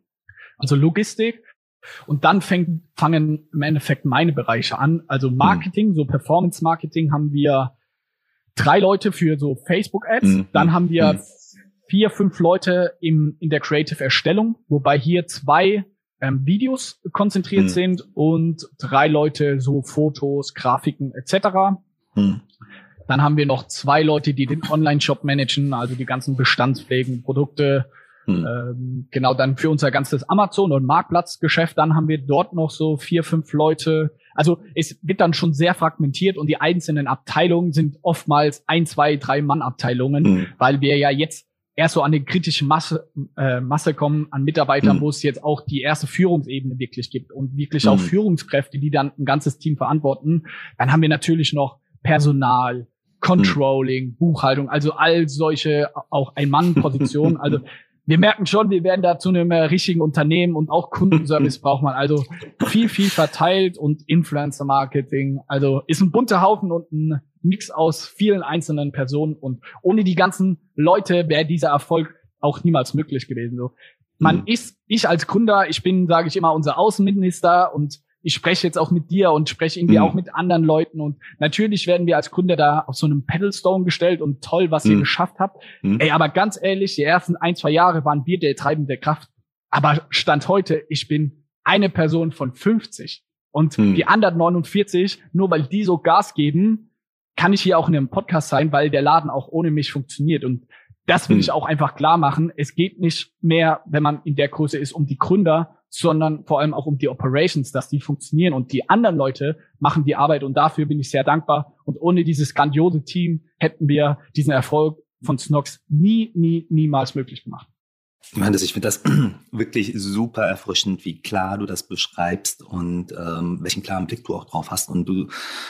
Also Logistik. Und dann fängt, fangen im Endeffekt meine Bereiche an. Also hm. Marketing, so Performance Marketing haben wir drei Leute für so Facebook Ads. Hm. Dann haben wir hm. vier, fünf Leute im, in der Creative Erstellung, wobei hier zwei ähm, Videos konzentriert hm. sind und drei Leute so Fotos, Grafiken etc. Hm. Dann haben wir noch zwei Leute, die den Online-Shop managen, also die ganzen bestandsfähigen Produkte. Hm. Ähm, genau, dann für unser ganzes Amazon- und Marktplatzgeschäft. Dann haben wir dort noch so vier, fünf Leute. Also es wird dann schon sehr fragmentiert und die einzelnen Abteilungen sind oftmals ein, zwei, drei Mann-Abteilungen, hm. weil wir ja jetzt erst so an die kritische Masse, äh, Masse kommen an Mitarbeitern, mhm. wo es jetzt auch die erste Führungsebene wirklich gibt und wirklich mhm. auch Führungskräfte, die dann ein ganzes Team verantworten. Dann haben wir natürlich noch Personal, Controlling, mhm. Buchhaltung, also all solche auch Ein-Mann-Positionen. also wir merken schon, wir werden da zu einem äh, richtigen Unternehmen und auch Kundenservice braucht man. Also viel, viel verteilt und Influencer-Marketing. Also ist ein bunter Haufen und ein Mix aus vielen einzelnen Personen. Und ohne die ganzen Leute wäre dieser Erfolg auch niemals möglich gewesen. So. Man mhm. ist, ich als Gründer, ich bin, sage ich immer, unser Außenminister und ich spreche jetzt auch mit dir und spreche irgendwie mhm. auch mit anderen Leuten und natürlich werden wir als Gründer da auf so einem Pedalstone gestellt und toll, was mhm. ihr geschafft habt. Mhm. Ey, aber ganz ehrlich, die ersten ein, zwei Jahre waren wir der treibende Kraft. Aber Stand heute, ich bin eine Person von 50 und mhm. die anderen 49, nur weil die so Gas geben, kann ich hier auch in einem Podcast sein, weil der Laden auch ohne mich funktioniert und das will mhm. ich auch einfach klar machen. Es geht nicht mehr, wenn man in der Größe ist, um die Gründer, sondern vor allem auch um die Operations, dass die funktionieren und die anderen Leute machen die Arbeit und dafür bin ich sehr dankbar. Und ohne dieses grandiose Team hätten wir diesen Erfolg von Snox nie, nie, niemals möglich gemacht. Ich meine, ich finde das wirklich super erfrischend, wie klar du das beschreibst und ähm, welchen klaren Blick du auch drauf hast. Und du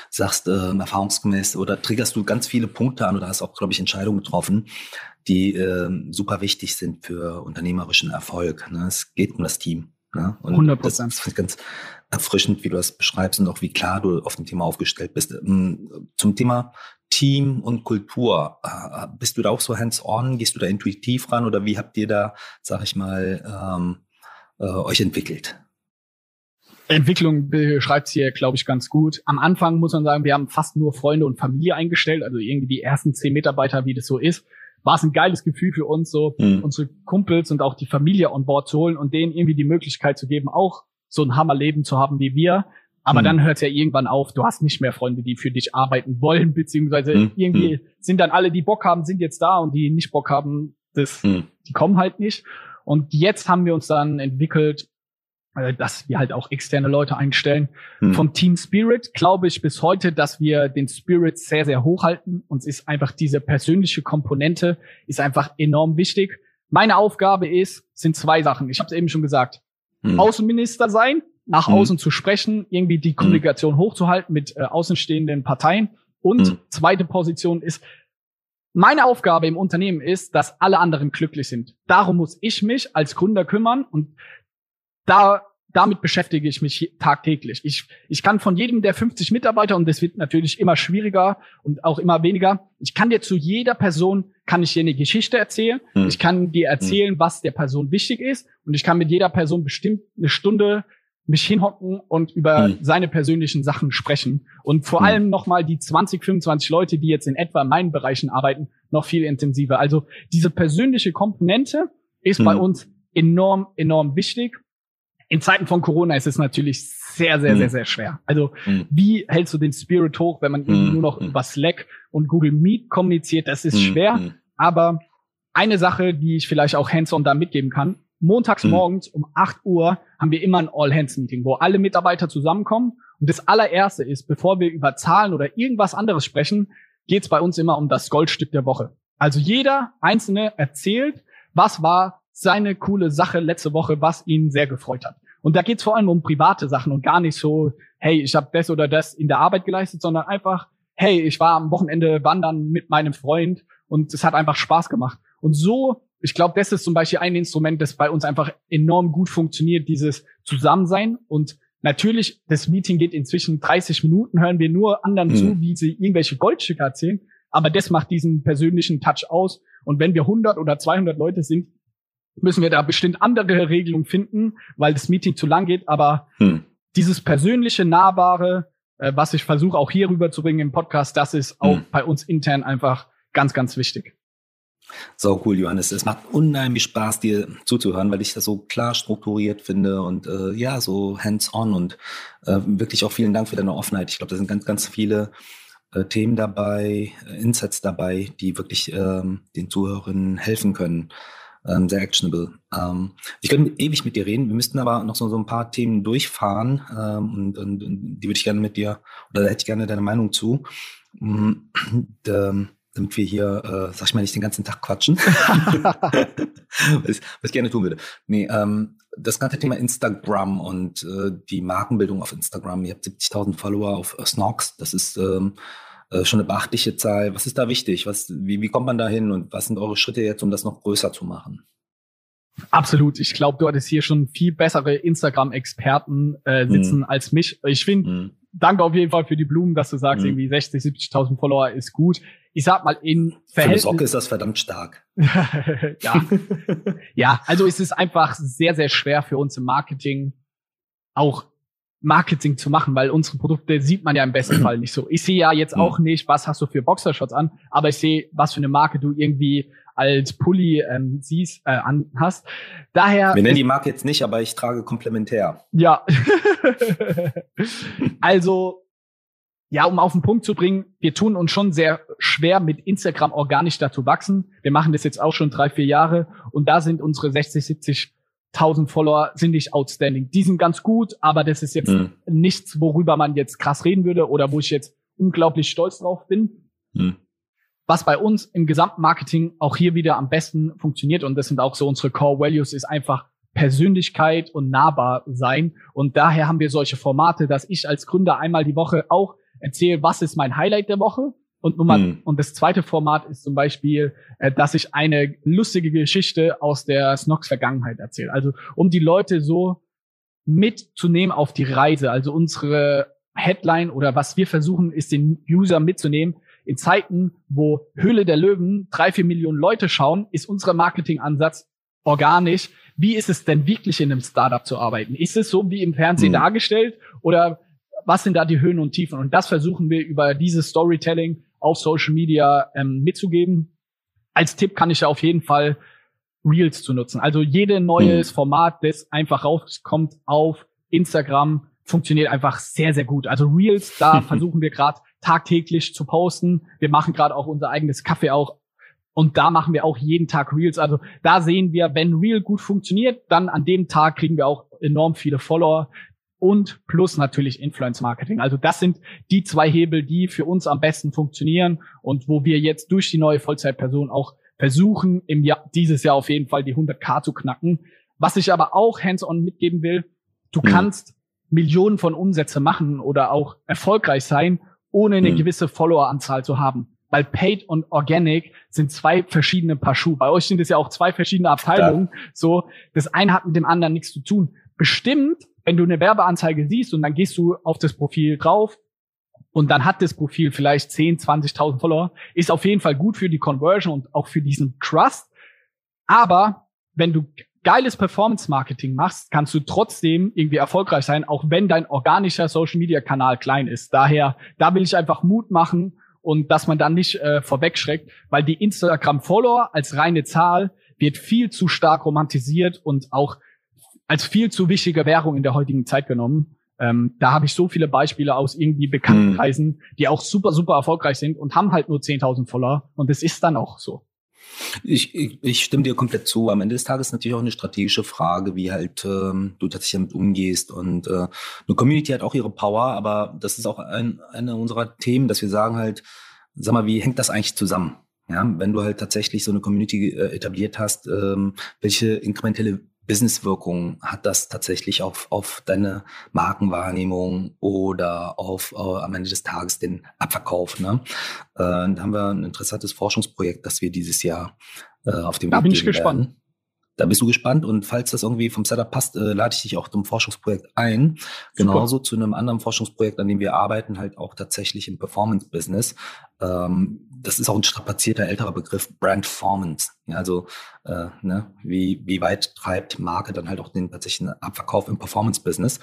sagst ähm, erfahrungsgemäß oder triggerst du ganz viele Punkte an oder hast auch, glaube ich, Entscheidungen getroffen, die ähm, super wichtig sind für unternehmerischen Erfolg. Ne? Es geht um das Team. Ne? Und 100 Prozent. Das ist ganz erfrischend, wie du das beschreibst und auch wie klar du auf dem Thema aufgestellt bist. Ähm, zum Thema Team und Kultur, äh, bist du da auch so hands-on? Gehst du da intuitiv ran oder wie habt ihr da, sag ich mal, ähm, äh, euch entwickelt? Entwicklung beschreibt hier, glaube ich, ganz gut. Am Anfang muss man sagen, wir haben fast nur Freunde und Familie eingestellt, also irgendwie die ersten zehn Mitarbeiter, wie das so ist war es ein geiles Gefühl für uns, so mhm. unsere Kumpels und auch die Familie on board zu holen und denen irgendwie die Möglichkeit zu geben, auch so ein Hammerleben zu haben wie wir. Aber mhm. dann hört es ja irgendwann auf. Du hast nicht mehr Freunde, die für dich arbeiten wollen, beziehungsweise mhm. irgendwie hm. sind dann alle, die Bock haben, sind jetzt da und die nicht Bock haben, das, hm. die kommen halt nicht. Und jetzt haben wir uns dann entwickelt, äh, dass wir halt auch externe Leute einstellen. Hm. Vom Team Spirit glaube ich bis heute, dass wir den Spirit sehr, sehr hoch halten. Uns ist einfach diese persönliche Komponente ist einfach enorm wichtig. Meine Aufgabe ist, sind zwei Sachen. Ich habe es eben schon gesagt. Hm. Außenminister sein, nach hm. außen zu sprechen, irgendwie die hm. Kommunikation hochzuhalten mit äh, außenstehenden Parteien. Und hm. zweite Position ist, meine Aufgabe im Unternehmen ist, dass alle anderen glücklich sind. Darum muss ich mich als Gründer kümmern und da damit beschäftige ich mich tagtäglich. Ich, ich kann von jedem der 50 Mitarbeiter, und das wird natürlich immer schwieriger und auch immer weniger, ich kann dir zu jeder Person, kann ich dir eine Geschichte erzählen. Hm. Ich kann dir erzählen, hm. was der Person wichtig ist. Und ich kann mit jeder Person bestimmt eine Stunde mich hinhocken und über hm. seine persönlichen Sachen sprechen. Und vor hm. allem nochmal die 20, 25 Leute, die jetzt in etwa in meinen Bereichen arbeiten, noch viel intensiver. Also diese persönliche Komponente ist bei hm. uns enorm, enorm wichtig in Zeiten von Corona ist es natürlich sehr, sehr, mhm. sehr, sehr schwer. Also mhm. wie hältst du den Spirit hoch, wenn man mhm. nur noch über Slack und Google Meet kommuniziert? Das ist mhm. schwer. Mhm. Aber eine Sache, die ich vielleicht auch hands-on da mitgeben kann, montags mhm. morgens um 8 Uhr haben wir immer ein All-Hands-Meeting, wo alle Mitarbeiter zusammenkommen. Und das allererste ist, bevor wir über Zahlen oder irgendwas anderes sprechen, geht es bei uns immer um das Goldstück der Woche. Also jeder Einzelne erzählt, was war seine coole Sache letzte Woche, was ihn sehr gefreut hat. Und da geht es vor allem um private Sachen und gar nicht so, hey, ich habe das oder das in der Arbeit geleistet, sondern einfach, hey, ich war am Wochenende wandern mit meinem Freund und es hat einfach Spaß gemacht. Und so, ich glaube, das ist zum Beispiel ein Instrument, das bei uns einfach enorm gut funktioniert, dieses Zusammensein. Und natürlich, das Meeting geht inzwischen 30 Minuten, hören wir nur anderen mhm. zu, wie sie irgendwelche Goldstücke erzählen. Aber das macht diesen persönlichen Touch aus. Und wenn wir 100 oder 200 Leute sind, müssen wir da bestimmt andere Regelungen finden, weil das Meeting zu lang geht. Aber hm. dieses persönliche, nahbare, äh, was ich versuche auch hier rüberzubringen im Podcast, das ist auch hm. bei uns intern einfach ganz, ganz wichtig. So cool, Johannes. Es macht unheimlich Spaß, dir zuzuhören, weil ich das so klar strukturiert finde und äh, ja, so hands-on und äh, wirklich auch vielen Dank für deine Offenheit. Ich glaube, da sind ganz, ganz viele äh, Themen dabei, äh, Insights dabei, die wirklich ähm, den Zuhörern helfen können ähm, sehr actionable. Ähm, ich könnte ewig mit dir reden, wir müssten aber noch so, so ein paar Themen durchfahren ähm, und, und, und, die würde ich gerne mit dir, oder da hätte ich gerne deine Meinung zu. Und, ähm, damit wir hier, äh, sag ich mal, nicht den ganzen Tag quatschen. was, ich gerne tun würde. Nee, ähm, das ganze Thema Instagram und äh, die Markenbildung auf Instagram. Ihr habt 70.000 Follower auf äh, Snox. Das ist ähm, äh, schon eine beachtliche Zahl. Was ist da wichtig? Was, wie, wie kommt man da hin und was sind eure Schritte jetzt, um das noch größer zu machen? Absolut. Ich glaube, du hattest hier schon viel bessere Instagram-Experten äh, sitzen mm. als mich. Ich finde, mm. danke auf jeden Fall für die Blumen, dass du sagst, mm. irgendwie 60, 70.000 Follower ist gut. Ich sag mal, in Verhältnis... Für Socke ist das verdammt stark. ja. ja, also es ist einfach sehr, sehr schwer für uns im Marketing auch Marketing zu machen, weil unsere Produkte sieht man ja im besten Fall nicht so. Ich sehe ja jetzt auch nicht, was hast du für Boxershorts an, aber ich sehe, was für eine Marke du irgendwie als Pulli ähm, siehst, äh, an hast. Daher. Wir nennen die Marke jetzt nicht, aber ich trage komplementär. Ja. also, ja, um auf den Punkt zu bringen, wir tun uns schon sehr schwer, mit Instagram organisch dazu wachsen. Wir machen das jetzt auch schon drei, vier Jahre und da sind unsere 60, 70 1000 Follower sind nicht outstanding. Die sind ganz gut, aber das ist jetzt mhm. nichts, worüber man jetzt krass reden würde oder wo ich jetzt unglaublich stolz drauf bin. Mhm. Was bei uns im gesamten Marketing auch hier wieder am besten funktioniert und das sind auch so unsere Core Values, ist einfach Persönlichkeit und nahbar sein. Und daher haben wir solche Formate, dass ich als Gründer einmal die Woche auch erzähle, was ist mein Highlight der Woche und Nummer, mhm. und das zweite Format ist zum Beispiel, äh, dass ich eine lustige Geschichte aus der Snox Vergangenheit erzähle. Also, um die Leute so mitzunehmen auf die Reise. Also unsere Headline oder was wir versuchen, ist den User mitzunehmen. In Zeiten, wo Höhle der Löwen drei, vier Millionen Leute schauen, ist unser Marketingansatz organisch. Wie ist es denn wirklich in einem Startup zu arbeiten? Ist es so wie im Fernsehen mhm. dargestellt oder was sind da die Höhen und Tiefen? Und das versuchen wir über dieses Storytelling auf Social Media ähm, mitzugeben. Als Tipp kann ich ja auf jeden Fall Reels zu nutzen. Also jede neues mhm. Format, das einfach rauskommt auf Instagram, funktioniert einfach sehr, sehr gut. Also Reels, da versuchen wir gerade tagtäglich zu posten. Wir machen gerade auch unser eigenes Kaffee auch. Und da machen wir auch jeden Tag Reels. Also da sehen wir, wenn Reel gut funktioniert, dann an dem Tag kriegen wir auch enorm viele Follower und plus natürlich Influence Marketing. Also das sind die zwei Hebel, die für uns am besten funktionieren und wo wir jetzt durch die neue Vollzeitperson auch versuchen, im Jahr, dieses Jahr auf jeden Fall die 100k zu knacken. Was ich aber auch hands-on mitgeben will, du mhm. kannst Millionen von Umsätze machen oder auch erfolgreich sein, ohne eine mhm. gewisse Followeranzahl zu haben. Weil Paid und Organic sind zwei verschiedene Paar Schuhe. Bei euch sind es ja auch zwei verschiedene Abteilungen. Ja. So, das eine hat mit dem anderen nichts zu tun. Bestimmt wenn du eine Werbeanzeige siehst und dann gehst du auf das Profil drauf und dann hat das Profil vielleicht 10, 20.000 Follower, ist auf jeden Fall gut für die Conversion und auch für diesen Trust. Aber wenn du geiles Performance-Marketing machst, kannst du trotzdem irgendwie erfolgreich sein, auch wenn dein organischer Social-Media-Kanal klein ist. Daher, da will ich einfach Mut machen und dass man dann nicht äh, vorwegschreckt, weil die Instagram-Follower als reine Zahl wird viel zu stark romantisiert und auch als viel zu wichtige Währung in der heutigen Zeit genommen. Ähm, da habe ich so viele Beispiele aus irgendwie bekannten Kreisen, hm. die auch super, super erfolgreich sind und haben halt nur 10.000 Follower. Und es ist dann auch so. Ich, ich, ich stimme dir komplett zu. Am Ende des Tages ist natürlich auch eine strategische Frage, wie halt ähm, du tatsächlich damit umgehst. Und äh, eine Community hat auch ihre Power, aber das ist auch ein, eine unserer Themen, dass wir sagen halt, sag mal, wie hängt das eigentlich zusammen? Ja, wenn du halt tatsächlich so eine Community äh, etabliert hast, ähm, welche inkrementelle Businesswirkung hat das tatsächlich auf, auf deine Markenwahrnehmung oder auf äh, am Ende des Tages den Abverkauf? Ne? Äh, da haben wir ein interessantes Forschungsprojekt, das wir dieses Jahr äh, auf dem Da Weg bin ich gespannt. Werden. Da bist du gespannt und falls das irgendwie vom Setup passt, äh, lade ich dich auch zum Forschungsprojekt ein. Super. Genauso zu einem anderen Forschungsprojekt, an dem wir arbeiten, halt auch tatsächlich im Performance-Business. Ähm, das ist auch ein strapazierter älterer Begriff, Brandformance. Ja, also äh, ne, wie, wie weit treibt Marke dann halt auch den tatsächlichen Abverkauf im Performance-Business.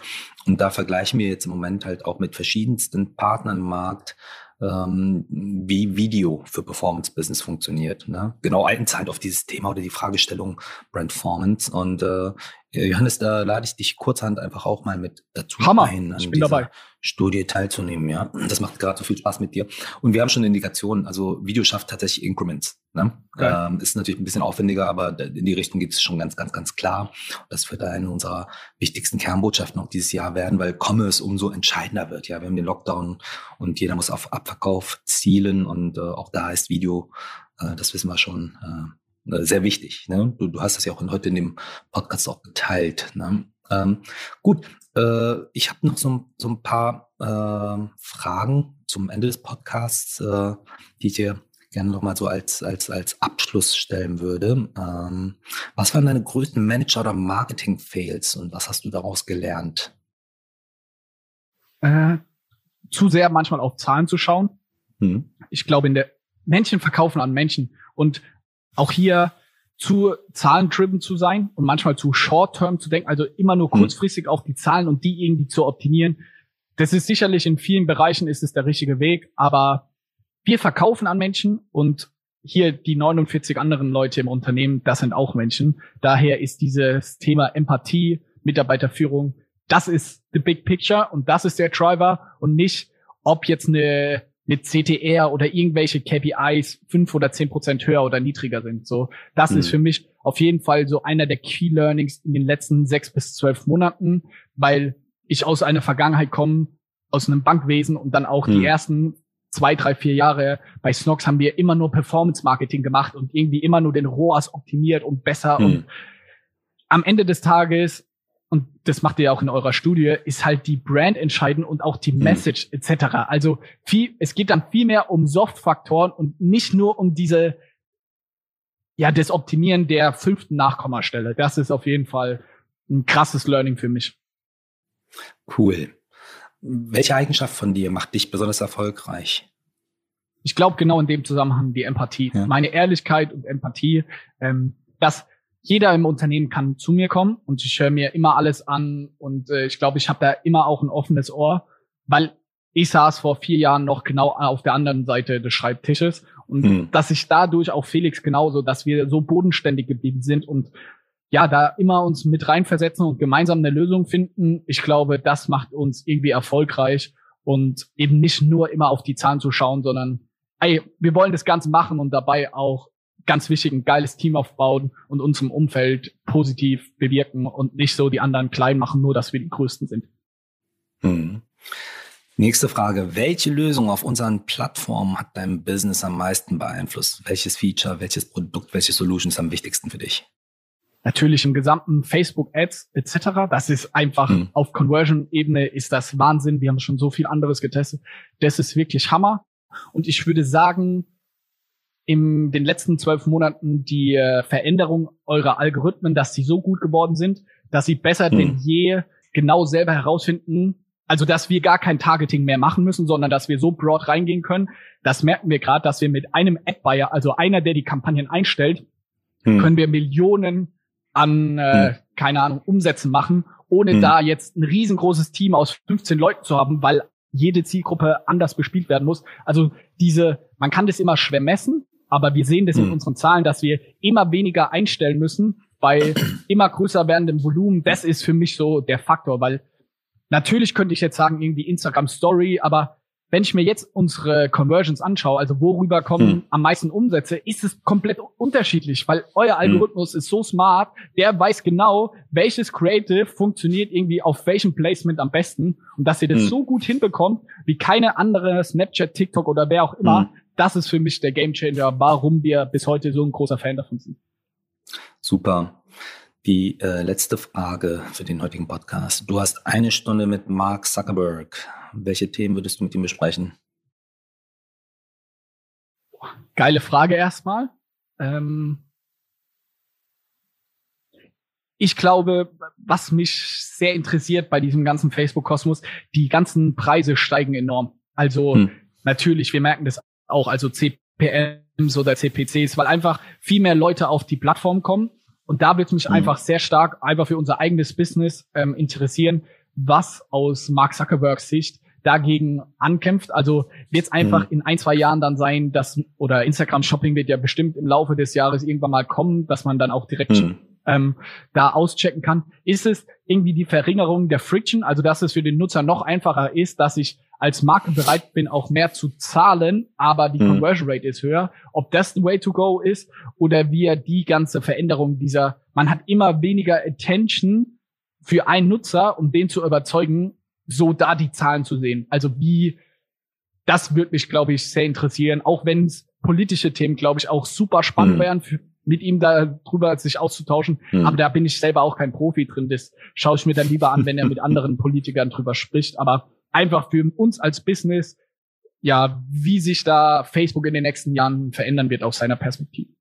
Und da vergleichen wir jetzt im Moment halt auch mit verschiedensten Partnern im Markt, ähm, wie Video für Performance Business funktioniert. Ne? Genau Zeit auf dieses Thema oder die Fragestellung Brandformance. Und äh, Johannes, da lade ich dich kurzhand einfach auch mal mit dazu Hammer. ein. Ich bin dabei. Studie teilzunehmen, ja. Das macht gerade so viel Spaß mit dir. Und wir haben schon Indikationen, also Video schafft tatsächlich Increments. Ne? Ähm, ist natürlich ein bisschen aufwendiger, aber in die Richtung geht es schon ganz, ganz, ganz klar. Das wird eine unserer wichtigsten Kernbotschaften auch dieses Jahr werden, weil Commerce umso entscheidender wird. Ja, wir haben den Lockdown und jeder muss auf Abverkauf zielen und äh, auch da ist Video, äh, das wissen wir schon, äh, sehr wichtig. Ne? Du, du hast das ja auch heute in dem Podcast auch geteilt. Ne? Ähm, gut, äh, ich habe noch so, so, ein paar äh, Fragen zum Ende des Podcasts, äh, die ich dir gerne noch mal so als, als, als Abschluss stellen würde. Ähm, was waren deine größten Manager- oder Marketing-Fails und was hast du daraus gelernt? Äh, zu sehr manchmal auf Zahlen zu schauen. Hm. Ich glaube, in der Menschen verkaufen an Menschen und auch hier zu zahlentrieben zu sein und manchmal zu short-term zu denken, also immer nur hm. kurzfristig auf die Zahlen und die irgendwie zu optimieren. Das ist sicherlich in vielen Bereichen ist es der richtige Weg, aber wir verkaufen an Menschen und hier die 49 anderen Leute im Unternehmen, das sind auch Menschen. Daher ist dieses Thema Empathie, Mitarbeiterführung, das ist the big picture und das ist der Driver und nicht, ob jetzt eine, eine CTR oder irgendwelche KPIs fünf oder zehn Prozent höher oder niedriger sind. So, das mhm. ist für mich auf jeden Fall so einer der Key Learnings in den letzten sechs bis zwölf Monaten, weil ich aus einer Vergangenheit komme, aus einem Bankwesen und dann auch mhm. die ersten zwei, drei, vier Jahre bei Snox haben wir immer nur Performance-Marketing gemacht und irgendwie immer nur den ROAS optimiert und besser. Hm. Und am Ende des Tages, und das macht ihr ja auch in eurer Studie, ist halt die Brand entscheidend und auch die hm. Message hm. etc. Also viel, es geht dann viel mehr um Soft-Faktoren und nicht nur um diese, ja, das Optimieren der fünften Nachkommastelle. Das ist auf jeden Fall ein krasses Learning für mich. Cool. Welche Eigenschaft von dir macht dich besonders erfolgreich? Ich glaube genau in dem Zusammenhang die Empathie, ja. meine Ehrlichkeit und Empathie, ähm, dass jeder im Unternehmen kann zu mir kommen und ich höre mir immer alles an und äh, ich glaube, ich habe da immer auch ein offenes Ohr, weil ich saß vor vier Jahren noch genau auf der anderen Seite des Schreibtisches und hm. dass ich dadurch auch Felix genauso, dass wir so bodenständig geblieben sind und ja, da immer uns mit reinversetzen und gemeinsam eine Lösung finden, ich glaube, das macht uns irgendwie erfolgreich und eben nicht nur immer auf die Zahlen zu schauen, sondern ey, wir wollen das Ganze machen und dabei auch ganz wichtig ein geiles Team aufbauen und unserem Umfeld positiv bewirken und nicht so die anderen klein machen, nur dass wir die Größten sind. Hm. Nächste Frage. Welche Lösung auf unseren Plattformen hat dein Business am meisten beeinflusst? Welches Feature, welches Produkt, welche Solution ist am wichtigsten für dich? natürlich im gesamten Facebook Ads etc. Das ist einfach mhm. auf Conversion-Ebene ist das Wahnsinn. Wir haben schon so viel anderes getestet. Das ist wirklich Hammer. Und ich würde sagen, in den letzten zwölf Monaten die äh, Veränderung eurer Algorithmen, dass sie so gut geworden sind, dass sie besser mhm. denn je genau selber herausfinden, also dass wir gar kein Targeting mehr machen müssen, sondern dass wir so broad reingehen können. Das merken wir gerade, dass wir mit einem Ad-Buyer, also einer, der die Kampagnen einstellt, mhm. können wir Millionen an, äh, hm. keine Ahnung, Umsätzen machen, ohne hm. da jetzt ein riesengroßes Team aus 15 Leuten zu haben, weil jede Zielgruppe anders bespielt werden muss. Also diese, man kann das immer schwer messen, aber wir sehen das hm. in unseren Zahlen, dass wir immer weniger einstellen müssen bei immer größer werdendem Volumen. Das ist für mich so der Faktor, weil natürlich könnte ich jetzt sagen, irgendwie Instagram Story, aber wenn ich mir jetzt unsere Conversions anschaue, also worüber kommen hm. am meisten Umsätze, ist es komplett unterschiedlich, weil euer hm. Algorithmus hm. ist so smart, der weiß genau, welches Creative funktioniert irgendwie auf welchem Placement am besten und dass ihr das hm. so gut hinbekommt, wie keine andere Snapchat, TikTok oder wer auch immer, hm. Das ist für mich der Gamechanger, warum wir bis heute so ein großer Fan davon sind. Super. Die äh, letzte Frage für den heutigen Podcast. Du hast eine Stunde mit Mark Zuckerberg. Welche Themen würdest du mit ihm besprechen? Geile Frage erstmal. Ähm ich glaube, was mich sehr interessiert bei diesem ganzen Facebook-Kosmos, die ganzen Preise steigen enorm. Also hm. natürlich, wir merken das auch, also CPMs oder CPCs, weil einfach viel mehr Leute auf die Plattform kommen. Und da wird mich hm. einfach sehr stark einfach für unser eigenes Business ähm, interessieren, was aus Mark Zuckerbergs Sicht dagegen ankämpft. Also wird es einfach mhm. in ein, zwei Jahren dann sein, dass, oder Instagram Shopping wird ja bestimmt im Laufe des Jahres irgendwann mal kommen, dass man dann auch direkt mhm. ähm, da auschecken kann. Ist es irgendwie die Verringerung der Friction, also dass es für den Nutzer noch einfacher ist, dass ich als Marke bereit bin, auch mehr zu zahlen, aber die mhm. Conversion Rate ist höher. Ob das the way to go ist oder wie die ganze Veränderung dieser, man hat immer weniger Attention für einen Nutzer, um den zu überzeugen, so da die Zahlen zu sehen. Also wie, das würde mich, glaube ich, sehr interessieren, auch wenn es politische Themen, glaube ich, auch super spannend mhm. wären, für, mit ihm darüber sich auszutauschen. Mhm. Aber da bin ich selber auch kein Profi drin. Das schaue ich mir dann lieber an, wenn er mit anderen Politikern drüber spricht. Aber einfach für uns als Business, ja, wie sich da Facebook in den nächsten Jahren verändern wird aus seiner Perspektive.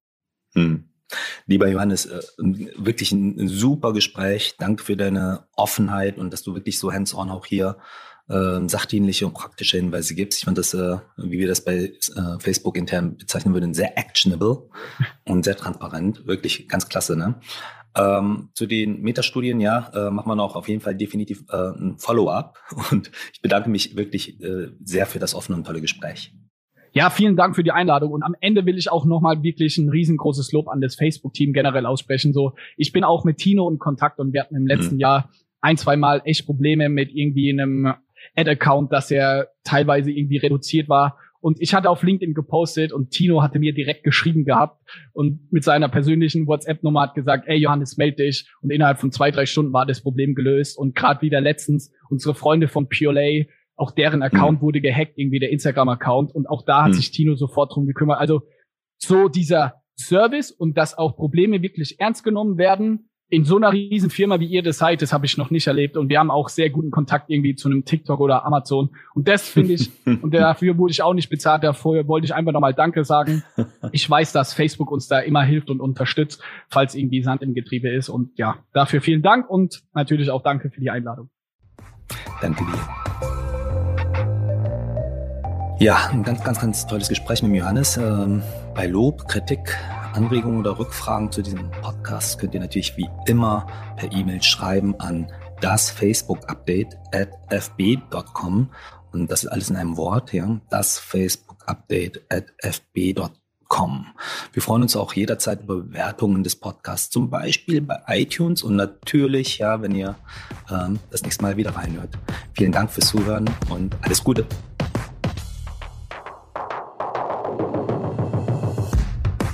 Mhm. Lieber Johannes, äh, wirklich ein super Gespräch. Danke für deine Offenheit und dass du wirklich so hands-on auch hier äh, sachdienliche und praktische Hinweise gibst. Ich fand das, äh, wie wir das bei äh, Facebook intern bezeichnen würden, sehr actionable und sehr transparent. Wirklich ganz klasse. Ne? Ähm, zu den Metastudien, ja, äh, machen wir noch auf jeden Fall definitiv äh, ein Follow-up. Und ich bedanke mich wirklich äh, sehr für das offene und tolle Gespräch. Ja, vielen Dank für die Einladung. Und am Ende will ich auch nochmal wirklich ein riesengroßes Lob an das Facebook-Team generell aussprechen. So, ich bin auch mit Tino in Kontakt und wir hatten im letzten mhm. Jahr ein, zwei Mal echt Probleme mit irgendwie einem Ad-Account, dass er teilweise irgendwie reduziert war. Und ich hatte auf LinkedIn gepostet und Tino hatte mir direkt geschrieben gehabt und mit seiner persönlichen WhatsApp-Nummer hat gesagt, ey Johannes, melde dich. Und innerhalb von zwei, drei Stunden war das Problem gelöst. Und gerade wieder letztens unsere Freunde von Purelay auch deren Account mhm. wurde gehackt, irgendwie der Instagram-Account. Und auch da hat mhm. sich Tino sofort drum gekümmert. Also so dieser Service und dass auch Probleme wirklich ernst genommen werden in so einer riesen Firma wie ihr das seid, das habe ich noch nicht erlebt. Und wir haben auch sehr guten Kontakt irgendwie zu einem TikTok oder Amazon. Und das finde ich, und dafür wurde ich auch nicht bezahlt. Dafür wollte ich einfach nochmal Danke sagen. Ich weiß, dass Facebook uns da immer hilft und unterstützt, falls irgendwie Sand im Getriebe ist. Und ja, dafür vielen Dank und natürlich auch danke für die Einladung. Danke dir. Ja, ein ganz, ganz, ganz tolles Gespräch mit Johannes. Ähm, bei Lob, Kritik, Anregungen oder Rückfragen zu diesem Podcast könnt ihr natürlich wie immer per E-Mail schreiben an das Facebook Update at fb.com und das ist alles in einem Wort, ja, das Facebook Update at fb.com. Wir freuen uns auch jederzeit über Bewertungen des Podcasts, zum Beispiel bei iTunes und natürlich, ja, wenn ihr ähm, das nächste Mal wieder reinhört. Vielen Dank fürs Zuhören und alles Gute.